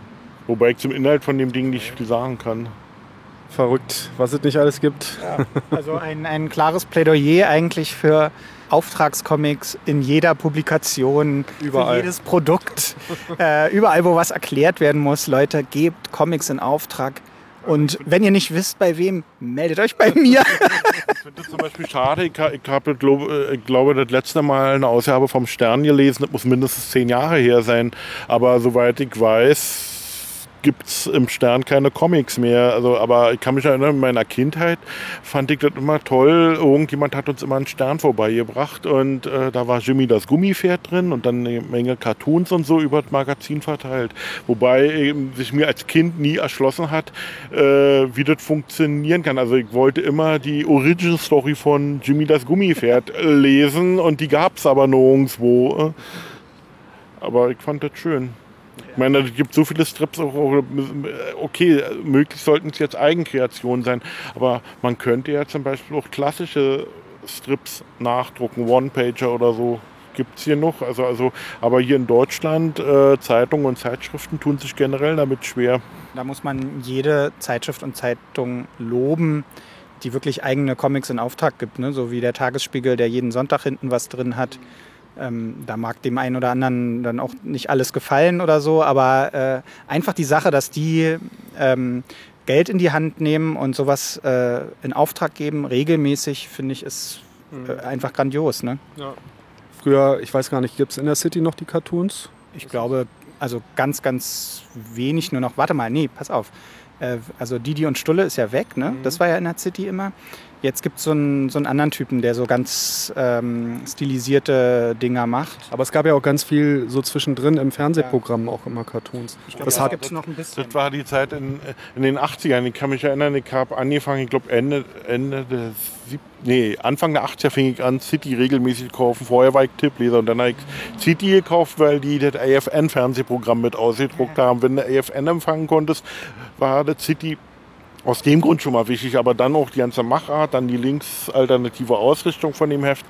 Wobei ich zum Inhalt von dem Ding nicht viel sagen kann. Verrückt, was es nicht alles gibt. Ja, also ein, ein klares Plädoyer eigentlich für Auftragscomics in jeder Publikation, überall. für jedes Produkt, äh, überall, wo was erklärt werden muss. Leute, gebt Comics in Auftrag und wenn ihr nicht wisst, bei wem, meldet euch bei mir. ich finde das zum Beispiel schade. Ich, ich habe, glaube ich, glaube, das letzte Mal eine Ausgabe vom Stern gelesen. Das muss mindestens zehn Jahre her sein. Aber soweit ich weiß, gibt es im Stern keine Comics mehr. Also, aber ich kann mich erinnern, in meiner Kindheit fand ich das immer toll. Irgendjemand hat uns immer einen Stern vorbeigebracht und äh, da war Jimmy das Gummipferd drin und dann eine Menge Cartoons und so über das Magazin verteilt. Wobei eben sich mir als Kind nie erschlossen hat, äh, wie das funktionieren kann. Also ich wollte immer die Origin Story von Jimmy das Gummipferd lesen und die gab es aber nirgendwo. Aber ich fand das schön. Ich meine, es gibt so viele Strips, auch, okay, möglich sollten es jetzt Eigenkreationen sein, aber man könnte ja zum Beispiel auch klassische Strips nachdrucken, One-Pager oder so. Gibt es hier noch. Also, also, aber hier in Deutschland, äh, Zeitungen und Zeitschriften tun sich generell damit schwer. Da muss man jede Zeitschrift und Zeitung loben, die wirklich eigene Comics in Auftrag gibt. Ne? So wie der Tagesspiegel, der jeden Sonntag hinten was drin hat. Ähm, da mag dem einen oder anderen dann auch nicht alles gefallen oder so, aber äh, einfach die Sache, dass die ähm, Geld in die Hand nehmen und sowas äh, in Auftrag geben, regelmäßig, finde ich, ist äh, einfach grandios. Ne? Ja. Früher, ich weiß gar nicht, gibt es in der City noch die Cartoons? Ich glaube, also ganz, ganz wenig nur noch. Warte mal, nee, pass auf. Äh, also Didi und Stulle ist ja weg, ne? Mhm. Das war ja in der City immer. Jetzt gibt es so einen, so einen anderen Typen, der so ganz ähm, stilisierte Dinger macht. Aber es gab ja auch ganz viel so zwischendrin im Fernsehprogramm ja. auch immer Cartoons. Ich glaub, das ja, gibt es noch ein bisschen. Das war die Zeit in, in den 80ern. Ich kann mich erinnern, ich habe angefangen, ich glaube Ende, Ende des nee, Anfang der 80er fing ich an, City regelmäßig zu kaufen. Vorher war ich Tippleser und dann habe ich City gekauft, weil die das AFN-Fernsehprogramm mit ausgedruckt haben. Wenn du AFN empfangen konntest, war das City aus dem Grund schon mal wichtig, aber dann auch die ganze Machart, dann die linksalternative Ausrichtung von dem Heft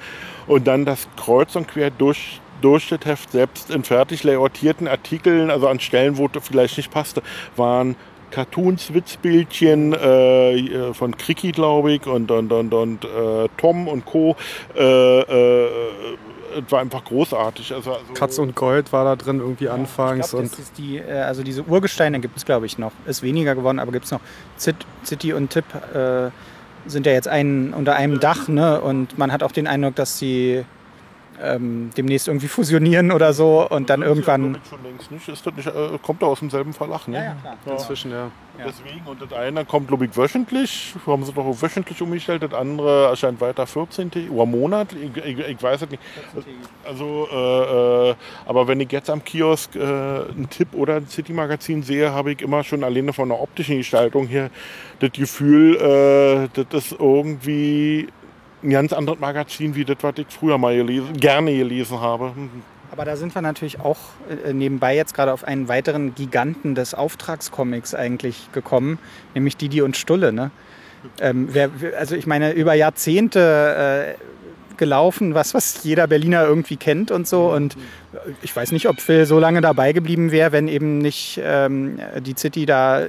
und dann das Kreuz und Quer durch, durch das Heft selbst in fertig layoutierten Artikeln, also an Stellen, wo das vielleicht nicht passte, waren Cartoons, Witzbildchen äh, von Kriki, glaube ich, und, und, und, und äh, Tom und Co. Äh, äh es war einfach großartig. Also, also Katz und Gold war da drin irgendwie ja, anfangs. Glaub, und die, äh, also diese Urgesteine gibt es, glaube ich, noch. Ist weniger geworden, aber gibt es noch. City und Tipp äh, sind ja jetzt ein, unter einem Dach. Ne? Und man hat auch den Eindruck, dass sie ähm, demnächst irgendwie fusionieren oder so und dann irgendwann. schon längst nicht. Ist das nicht äh, kommt da aus demselben Verlag, ne? Ja, ja, klar. Ja. Inzwischen, ja. Deswegen, und das eine kommt, glaube ich, wöchentlich. Haben sie doch wöchentlich umgestellt. Das andere erscheint weiter 14. oder Monat. Ich, ich, ich weiß es nicht. Also, äh, äh, aber wenn ich jetzt am Kiosk äh, einen Tipp oder ein City-Magazin sehe, habe ich immer schon alleine von der optischen Gestaltung her das Gefühl, äh, das ist irgendwie ein ganz anderes Magazin wie das, was ich früher mal gelesen, gerne gelesen habe. Aber da sind wir natürlich auch äh, nebenbei jetzt gerade auf einen weiteren Giganten des Auftragscomics eigentlich gekommen, nämlich Didi und Stulle. Ne? Ähm, wer, also ich meine, über Jahrzehnte äh, gelaufen, was, was jeder Berliner irgendwie kennt und so. Und ich weiß nicht, ob Phil so lange dabei geblieben wäre, wenn eben nicht ähm, die City da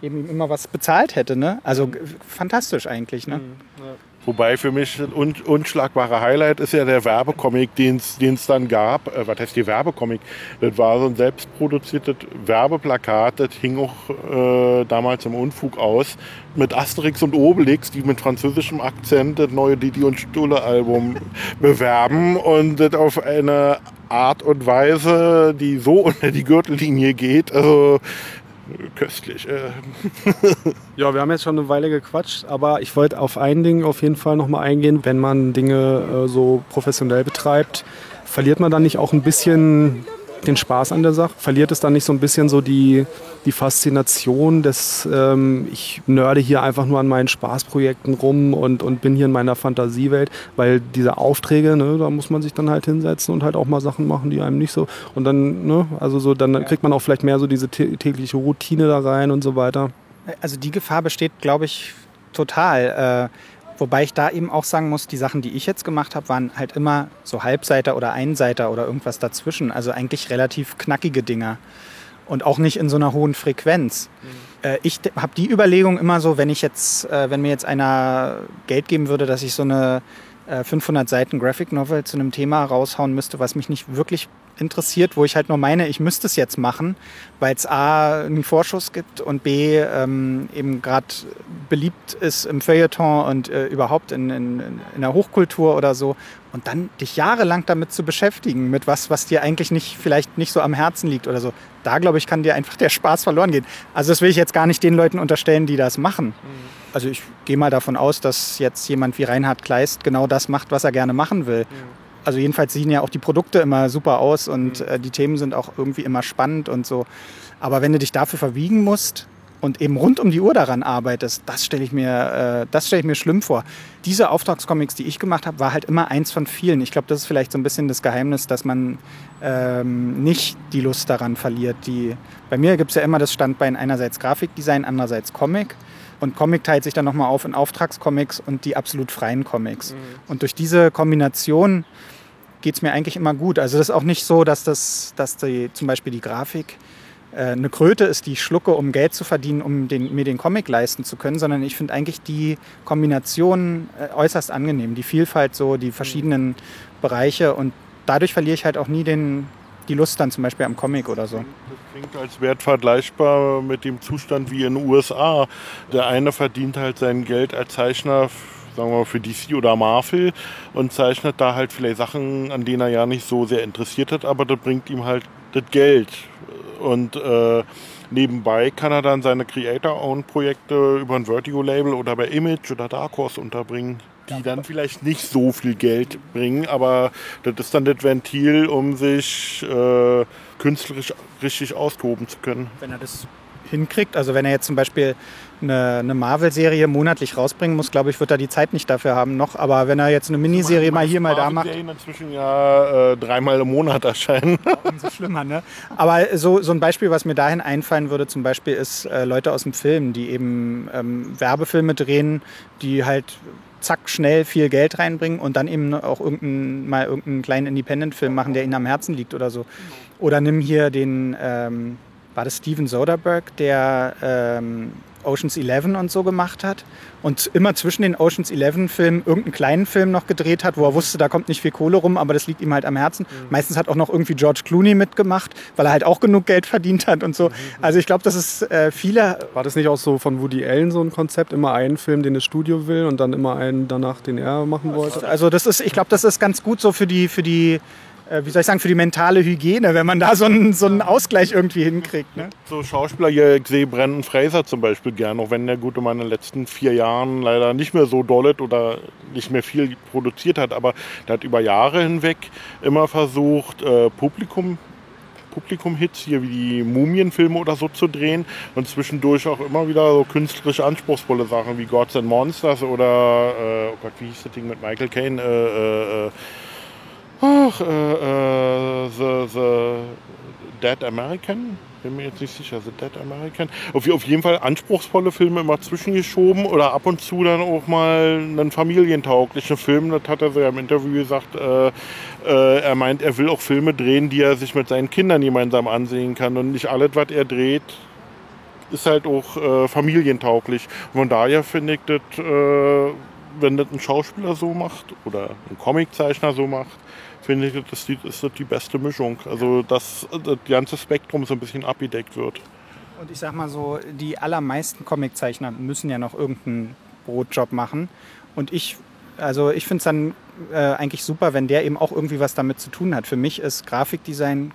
eben immer was bezahlt hätte. Ne? Also fantastisch eigentlich. Ne? Mhm, ja. Wobei für mich das un unschlagbare Highlight ist ja der Werbecomic, den es dann gab. Äh, was heißt die Werbecomic? Das war so ein selbstproduziertes Werbeplakat, das hing auch äh, damals im Unfug aus, mit Asterix und Obelix, die mit französischem Akzent das neue Didi und Stulle Album bewerben und das auf eine Art und Weise, die so unter die Gürtellinie geht. Also köstlich. Äh. ja, wir haben jetzt schon eine Weile gequatscht, aber ich wollte auf ein Ding auf jeden Fall nochmal eingehen. Wenn man Dinge äh, so professionell betreibt, verliert man dann nicht auch ein bisschen den Spaß an der Sache? Verliert es dann nicht so ein bisschen so die, die Faszination des, ähm, ich nörde hier einfach nur an meinen Spaßprojekten rum und, und bin hier in meiner Fantasiewelt, weil diese Aufträge, ne, da muss man sich dann halt hinsetzen und halt auch mal Sachen machen, die einem nicht so, und dann, ne, also so, dann kriegt man auch vielleicht mehr so diese tägliche Routine da rein und so weiter. Also die Gefahr besteht, glaube ich, total. Äh, Wobei ich da eben auch sagen muss, die Sachen, die ich jetzt gemacht habe, waren halt immer so Halbseiter oder Einseiter oder irgendwas dazwischen. Also eigentlich relativ knackige Dinger. Und auch nicht in so einer hohen Frequenz. Mhm. Äh, ich habe die Überlegung immer so, wenn ich jetzt, äh, wenn mir jetzt einer Geld geben würde, dass ich so eine 500 Seiten Graphic Novel zu einem Thema raushauen müsste, was mich nicht wirklich interessiert, wo ich halt nur meine, ich müsste es jetzt machen, weil es A, einen Vorschuss gibt und B, ähm, eben gerade beliebt ist im Feuilleton und äh, überhaupt in, in, in der Hochkultur oder so. Und dann dich jahrelang damit zu beschäftigen, mit was, was dir eigentlich nicht, vielleicht nicht so am Herzen liegt oder so. Da, glaube ich, kann dir einfach der Spaß verloren gehen. Also das will ich jetzt gar nicht den Leuten unterstellen, die das machen. Mhm. Also ich gehe mal davon aus, dass jetzt jemand wie Reinhard Kleist genau das macht, was er gerne machen will. Mhm also jedenfalls sehen ja auch die Produkte immer super aus und mhm. äh, die Themen sind auch irgendwie immer spannend und so. Aber wenn du dich dafür verwiegen musst und eben rund um die Uhr daran arbeitest, das stelle ich mir, äh, das stelle ich mir schlimm vor. Diese Auftragscomics, die ich gemacht habe, war halt immer eins von vielen. Ich glaube, das ist vielleicht so ein bisschen das Geheimnis, dass man ähm, nicht die Lust daran verliert. Die, bei mir gibt es ja immer das Standbein einerseits Grafikdesign, andererseits Comic. Und Comic teilt sich dann nochmal auf in Auftragscomics und die absolut freien Comics. Mhm. Und durch diese Kombination geht es mir eigentlich immer gut. Also das ist auch nicht so, dass, das, dass die, zum Beispiel die Grafik äh, eine Kröte ist, die ich schlucke, um Geld zu verdienen, um den, mir den Comic leisten zu können, sondern ich finde eigentlich die Kombination äh, äußerst angenehm. Die Vielfalt, so die verschiedenen mhm. Bereiche und dadurch verliere ich halt auch nie den, die Lust dann zum Beispiel am Comic oder so. Das klingt als Wert vergleichbar mit dem Zustand wie in den USA. Der eine verdient halt sein Geld als Zeichner sagen wir mal, für DC oder Marvel und zeichnet da halt vielleicht Sachen, an denen er ja nicht so sehr interessiert hat, aber das bringt ihm halt das Geld. Und äh, nebenbei kann er dann seine Creator-Own-Projekte über ein Vertigo-Label oder bei Image oder Dark Horse unterbringen die dann vielleicht nicht so viel Geld bringen, aber das ist dann das Ventil, um sich äh, künstlerisch richtig austoben zu können. Wenn er das hinkriegt, also wenn er jetzt zum Beispiel eine, eine Marvel-Serie monatlich rausbringen muss, glaube ich, wird er die Zeit nicht dafür haben noch. Aber wenn er jetzt eine Miniserie mal hier, mal da macht. inzwischen ja äh, dreimal im Monat erscheinen. umso schlimmer, ne? Aber so, so ein Beispiel, was mir dahin einfallen würde, zum Beispiel ist äh, Leute aus dem Film, die eben ähm, Werbefilme drehen, die halt zack, schnell viel Geld reinbringen und dann eben auch irgendein, mal irgendeinen kleinen Independent-Film machen, der ihnen am Herzen liegt oder so. Oder nimm hier den, ähm, war das Steven Soderbergh, der ähm, Oceans 11 und so gemacht hat und immer zwischen den Oceans 11 Filmen irgendeinen kleinen Film noch gedreht hat, wo er wusste, da kommt nicht viel Kohle rum, aber das liegt ihm halt am Herzen. Mhm. Meistens hat auch noch irgendwie George Clooney mitgemacht, weil er halt auch genug Geld verdient hat und so. Mhm. Also ich glaube, das ist äh, viele. War das nicht auch so von Woody Allen so ein Konzept? Immer einen Film, den das Studio will und dann immer einen danach, den er machen wollte? Also das ist, ich glaube, das ist ganz gut so für die, für die wie soll ich sagen, für die mentale Hygiene, wenn man da so einen, so einen Ausgleich irgendwie hinkriegt. Ne? So Schauspieler hier, ich sehe Brandon Fraser zum Beispiel gern, auch wenn der gute Mann in den letzten vier Jahren leider nicht mehr so dollet oder nicht mehr viel produziert hat, aber der hat über Jahre hinweg immer versucht, äh, Publikum Publikum-Hits, hier wie die Mumienfilme oder so zu drehen und zwischendurch auch immer wieder so künstlerisch anspruchsvolle Sachen wie Gods and Monsters oder, äh, oh Gott, wie hieß das Ding mit Michael Caine? Äh, äh, äh Ach, äh, äh, the, the Dead American? Bin mir jetzt nicht sicher, The Dead American. Auf, auf jeden Fall anspruchsvolle Filme immer zwischengeschoben oder ab und zu dann auch mal einen familientauglichen Film. Das hat er so ja im Interview gesagt. Äh, äh, er meint, er will auch Filme drehen, die er sich mit seinen Kindern gemeinsam ansehen kann. Und nicht alles, was er dreht, ist halt auch äh, familientauglich. von daher finde ich das, äh, wenn das ein Schauspieler so macht oder ein Comiczeichner so macht, finde ich, das ist das die beste Mischung. Also, dass das ganze Spektrum so ein bisschen abgedeckt wird. Und ich sag mal so, die allermeisten Comiczeichner müssen ja noch irgendeinen Brotjob machen. Und ich, also ich finde es dann äh, eigentlich super, wenn der eben auch irgendwie was damit zu tun hat. Für mich ist Grafikdesign,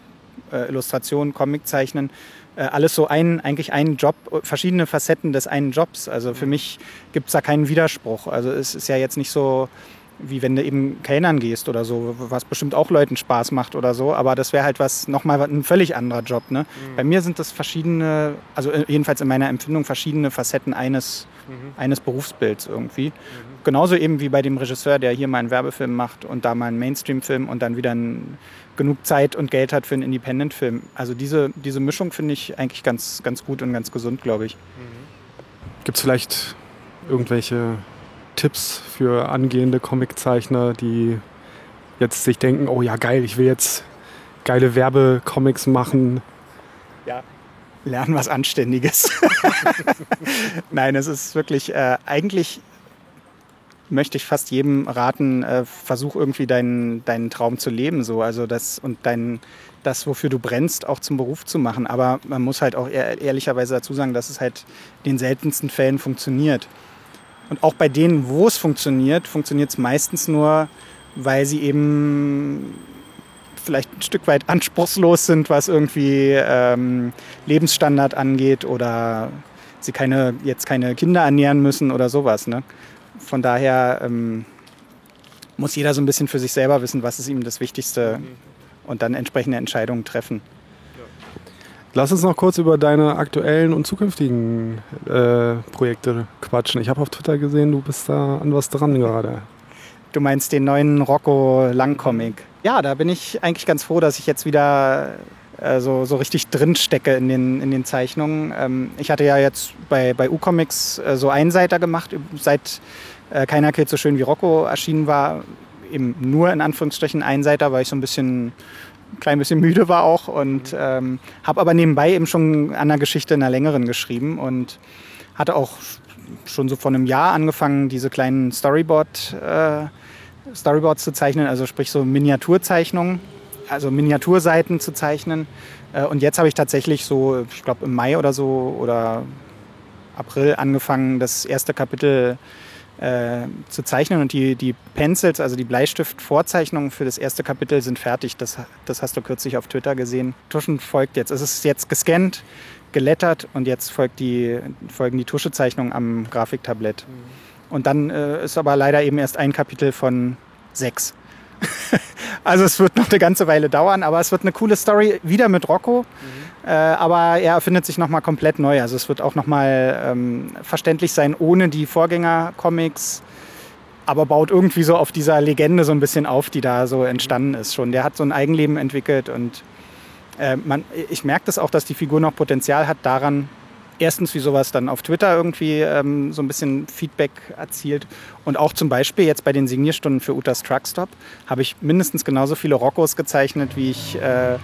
äh, Illustration, Comiczeichnen äh, alles so ein, eigentlich ein Job, verschiedene Facetten des einen Jobs. Also für mhm. mich gibt es da keinen Widerspruch. Also es ist ja jetzt nicht so, wie wenn du eben Kellnern gehst oder so, was bestimmt auch Leuten Spaß macht oder so, aber das wäre halt was, nochmal ein völlig anderer Job. Ne? Mhm. Bei mir sind das verschiedene, also äh, jedenfalls in meiner Empfindung, verschiedene Facetten eines, mhm. eines Berufsbilds irgendwie. Mhm. Genauso eben wie bei dem Regisseur, der hier mal einen Werbefilm macht und da mal einen Mainstream-Film und dann wieder ein, genug Zeit und Geld hat für einen Independent-Film. Also diese, diese Mischung finde ich eigentlich ganz, ganz gut und ganz gesund, glaube ich. Mhm. Gibt es vielleicht irgendwelche Tipps für angehende Comiczeichner, die jetzt sich denken, oh ja geil, ich will jetzt geile Werbecomics machen? Ja, lernen was Anständiges. Nein, es ist wirklich äh, eigentlich möchte ich fast jedem raten, äh, versuch irgendwie deinen, deinen Traum zu leben. So. Also das und dein, das, wofür du brennst, auch zum Beruf zu machen. Aber man muss halt auch ehr, ehrlicherweise dazu sagen, dass es halt in den seltensten Fällen funktioniert. Und auch bei denen, wo es funktioniert, funktioniert es meistens nur, weil sie eben vielleicht ein Stück weit anspruchslos sind, was irgendwie ähm, Lebensstandard angeht oder sie keine, jetzt keine Kinder ernähren müssen oder sowas. Ne? Von daher ähm, muss jeder so ein bisschen für sich selber wissen, was ist ihm das Wichtigste und dann entsprechende Entscheidungen treffen. Lass uns noch kurz über deine aktuellen und zukünftigen äh, Projekte quatschen. Ich habe auf Twitter gesehen, du bist da an was dran gerade. Du meinst den neuen Rocco Langcomic? Ja, da bin ich eigentlich ganz froh, dass ich jetzt wieder äh, so, so richtig drin stecke in den, in den Zeichnungen. Ähm, ich hatte ja jetzt bei, bei U-Comics äh, so Einseiter gemacht, seit äh, Keiner killt so schön wie Rocco erschienen war. Eben nur in Anführungsstrichen Einseiter, weil ich so ein bisschen ein klein bisschen müde war auch und ähm, habe aber nebenbei eben schon an der Geschichte in einer längeren geschrieben und hatte auch schon so vor einem Jahr angefangen, diese kleinen Storyboard, äh, Storyboards zu zeichnen, also sprich so Miniaturzeichnungen, also Miniaturseiten zu zeichnen. Äh, und jetzt habe ich tatsächlich so, ich glaube im Mai oder so oder April angefangen, das erste Kapitel äh, zu zeichnen und die, die Pencils, also die Bleistiftvorzeichnungen für das erste Kapitel sind fertig. Das, das hast du kürzlich auf Twitter gesehen. Tuschen folgt jetzt. Es ist jetzt gescannt, gelettert und jetzt folgt die, folgen die Tuschezeichnungen am Grafiktablett. Mhm. Und dann äh, ist aber leider eben erst ein Kapitel von sechs. also es wird noch eine ganze Weile dauern, aber es wird eine coole Story, wieder mit Rocco. Mhm. Äh, aber er erfindet sich nochmal komplett neu. Also es wird auch nochmal ähm, verständlich sein, ohne die Vorgänger-Comics. Aber baut irgendwie so auf dieser Legende so ein bisschen auf, die da so entstanden ist schon. Der hat so ein Eigenleben entwickelt und äh, man, ich merke das auch, dass die Figur noch Potenzial hat daran, erstens, wie sowas dann auf Twitter irgendwie ähm, so ein bisschen Feedback erzielt. Und auch zum Beispiel jetzt bei den Signierstunden für Utas Truckstop habe ich mindestens genauso viele Rockos gezeichnet, wie ich äh,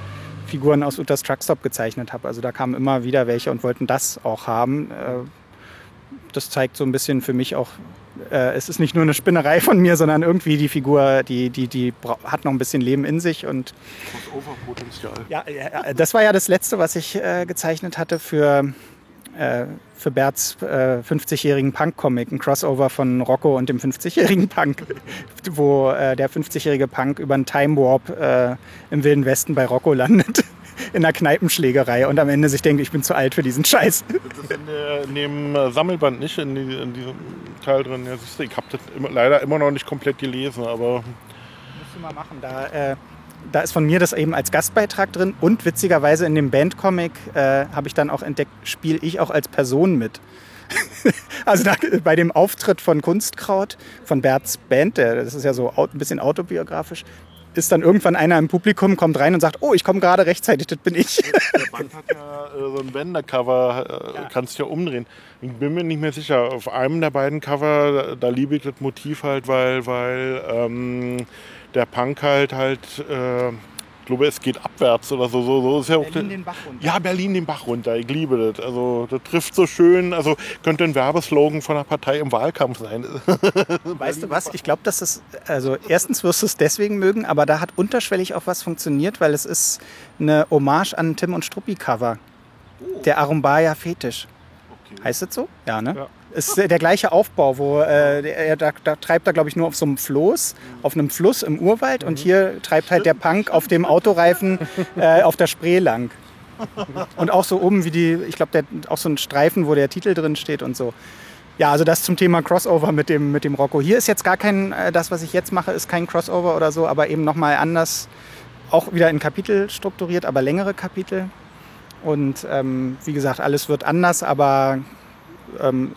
Figuren aus Utas Truckstop gezeichnet habe. Also da kamen immer wieder welche und wollten das auch haben. Äh, das zeigt so ein bisschen für mich auch, äh, es ist nicht nur eine Spinnerei von mir, sondern irgendwie die Figur, die, die, die hat noch ein bisschen Leben in sich. Und Ja, das war ja das Letzte, was ich äh, gezeichnet hatte für äh, für Berts äh, 50-jährigen Punk-Comic, ein Crossover von Rocco und dem 50-jährigen Punk, wo äh, der 50-jährige Punk über einen Time Warp äh, im Wilden Westen bei Rocco landet. In einer Kneipenschlägerei und am Ende sich denkt, ich bin zu alt für diesen Scheiß. Das ist in, der, in dem äh, Sammelband nicht, in, die, in, diesem Teil drin. Ja, siehst du, ich habe das immer, leider immer noch nicht komplett gelesen, aber. Musst du mal machen. Da, äh, da ist von mir das eben als Gastbeitrag drin und witzigerweise in dem Bandcomic äh, habe ich dann auch entdeckt, spiele ich auch als Person mit. also da, bei dem Auftritt von Kunstkraut, von Berts Band, der, das ist ja so ein bisschen autobiografisch, ist dann irgendwann einer im Publikum, kommt rein und sagt, oh, ich komme gerade rechtzeitig, das bin ich. Der Band hat ja äh, so ein Bändercover, äh, ja. kannst du ja umdrehen. Ich bin mir nicht mehr sicher, auf einem der beiden Cover, da, da liebe ich das Motiv halt, weil, weil ähm, der Punk halt halt, äh, ich glaube, es geht abwärts oder so. so, so ist ja Berlin den Bach runter. Ja, Berlin den Bach runter. Ich liebe das. Also das trifft so schön. Also könnte ein Werbeslogan von einer Partei im Wahlkampf sein. weißt du was? Ich glaube, dass es, also erstens wirst du es deswegen mögen, aber da hat unterschwellig auch was funktioniert, weil es ist eine Hommage an Tim und Struppi Cover. Oh. Der Arumbaya Fetisch. Okay. Heißt das so? Ja, ne? Ja ist der gleiche Aufbau, wo äh, er da, da, treibt er, glaube ich, nur auf so einem Floß, auf einem Fluss im Urwald und hier treibt halt der Punk auf dem Autoreifen äh, auf der Spree lang. Und auch so oben wie die, ich glaube, auch so ein Streifen, wo der Titel drin steht und so. Ja, also das zum Thema Crossover mit dem, mit dem Rocco. Hier ist jetzt gar kein, äh, das, was ich jetzt mache, ist kein Crossover oder so, aber eben nochmal anders, auch wieder in Kapitel strukturiert, aber längere Kapitel. Und ähm, wie gesagt, alles wird anders, aber ähm,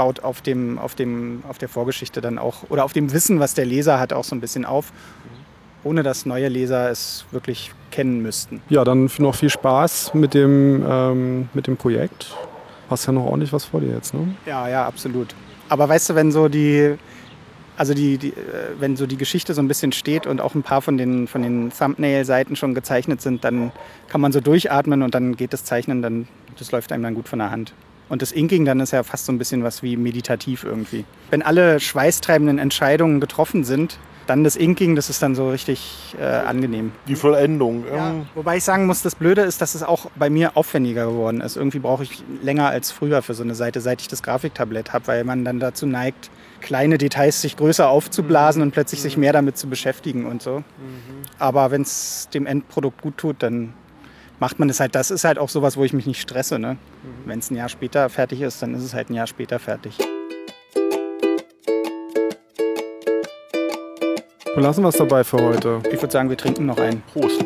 baut auf, dem, auf, dem, auf der Vorgeschichte dann auch oder auf dem Wissen, was der Leser hat, auch so ein bisschen auf, ohne dass neue Leser es wirklich kennen müssten. Ja, dann noch viel Spaß mit dem, ähm, mit dem Projekt. Hast ja noch ordentlich was vor dir jetzt, ne? Ja, ja, absolut. Aber weißt du, wenn so die, also die, die, äh, wenn so die Geschichte so ein bisschen steht und auch ein paar von den, von den Thumbnail-Seiten schon gezeichnet sind, dann kann man so durchatmen und dann geht das Zeichnen, dann, das läuft einem dann gut von der Hand. Und das Inking dann ist ja fast so ein bisschen was wie meditativ irgendwie. Wenn alle schweißtreibenden Entscheidungen getroffen sind, dann das Inking, das ist dann so richtig äh, angenehm. Die Vollendung. Ja, wobei ich sagen muss, das Blöde ist, dass es auch bei mir aufwendiger geworden ist. Irgendwie brauche ich länger als früher für so eine Seite, seit ich das Grafiktablett habe, weil man dann dazu neigt, kleine Details sich größer aufzublasen und plötzlich sich mehr damit zu beschäftigen und so. Aber wenn es dem Endprodukt gut tut, dann macht man es halt. Das ist halt auch sowas, wo ich mich nicht stresse. Ne? Wenn es ein Jahr später fertig ist, dann ist es halt ein Jahr später fertig. Belassen wir es dabei für heute. Ich würde sagen, wir trinken noch einen. Prost.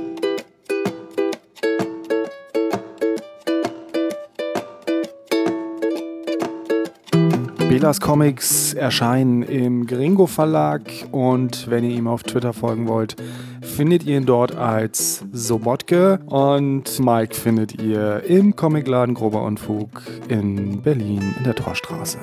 Belas Comics erscheinen im Gringo Verlag und wenn ihr ihm auf Twitter folgen wollt, findet ihr ihn dort als Sobotke und Mike findet ihr im Comicladen Grober Unfug in Berlin in der Torstraße.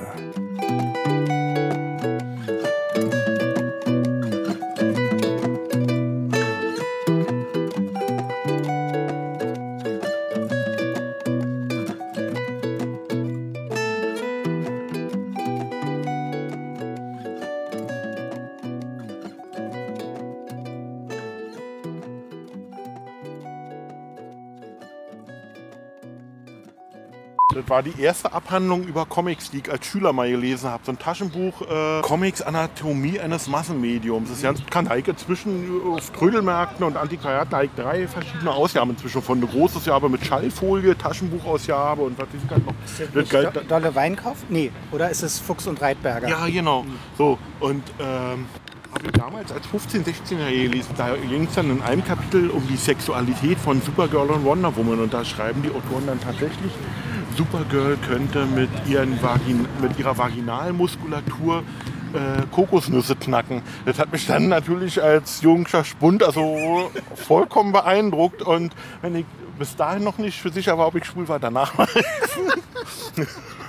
War die erste Abhandlung über Comics, die ich als Schüler mal gelesen habe. So ein Taschenbuch äh, Comics Anatomie eines Massenmediums. Das ist ganz bekannt. Da inzwischen auf Trödelmärkten und Antiquariaten habe drei verschiedene Ausgaben inzwischen von. Eine große Ausgabe mit Schallfolie, Taschenbuchausgabe und was weiß ich gerade noch. Das galt- Do Dolle Weinkauf? Nee, oder ist es Fuchs und Reitberger? Ja, genau. So, und ähm, damals als 15-, 16er gelesen. Da ging es dann in einem Kapitel um die Sexualität von Supergirl und Wonder Woman. Und da schreiben die Autoren dann tatsächlich, Supergirl könnte mit, Vagin mit ihrer Vaginalmuskulatur äh, Kokosnüsse knacken. Das hat mich dann natürlich als junger Spund also vollkommen beeindruckt. Und wenn ich bis dahin noch nicht für sicher war, ob ich schwul war, danach ich.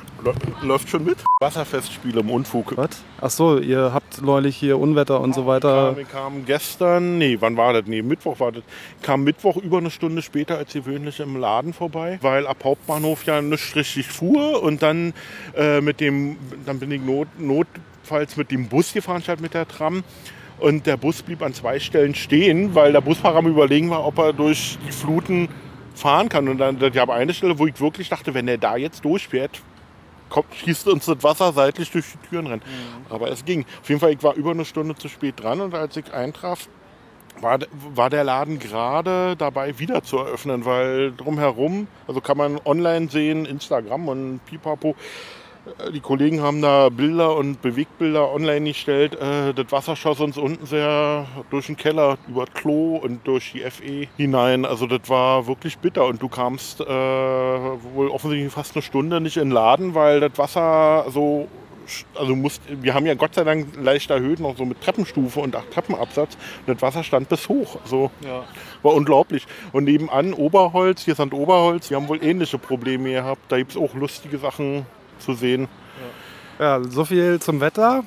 Läuft schon mit. Wasserfestspiele im Unfug. Was? Ach so, ihr habt neulich hier Unwetter und so weiter. Wir kamen gestern, nee, wann war das? Nee, Mittwoch war das. Kam Mittwoch über eine Stunde später als gewöhnlich im Laden vorbei, weil ab Hauptbahnhof ja nicht richtig fuhr und dann äh, mit dem, dann bin ich not, notfalls mit dem Bus gefahren statt mit der Tram. Und der Bus blieb an zwei Stellen stehen, weil der Busfahrer am überlegen war, ob er durch die Fluten fahren kann. Und dann ich habe eine Stelle, wo ich wirklich dachte, wenn er da jetzt durchfährt, kommt, schießt uns das Wasser seitlich durch die Türen rein. Aber es ging. Auf jeden Fall, ich war über eine Stunde zu spät dran und als ich eintraf, war, war der Laden gerade dabei wieder zu eröffnen, weil drumherum, also kann man online sehen, Instagram und Pipapo, die Kollegen haben da Bilder und Bewegtbilder online gestellt. Äh, Das Wasser schoss uns unten sehr durch den Keller, über das Klo und durch die FE hinein. Also das war wirklich bitter. Und du kamst äh, wohl offensichtlich fast eine Stunde nicht in den Laden, weil das Wasser so also musst, wir haben ja Gott sei Dank leicht erhöht, noch so mit Treppenstufe und acht Treppenabsatz. Und das Wasser stand bis hoch. So war unglaublich. Und nebenan Oberholz, hier St. Oberholz, die haben wohl ähnliche Probleme gehabt. Da gibt es auch lustige Sachen zu sehen. Ja, so viel zum Wetter.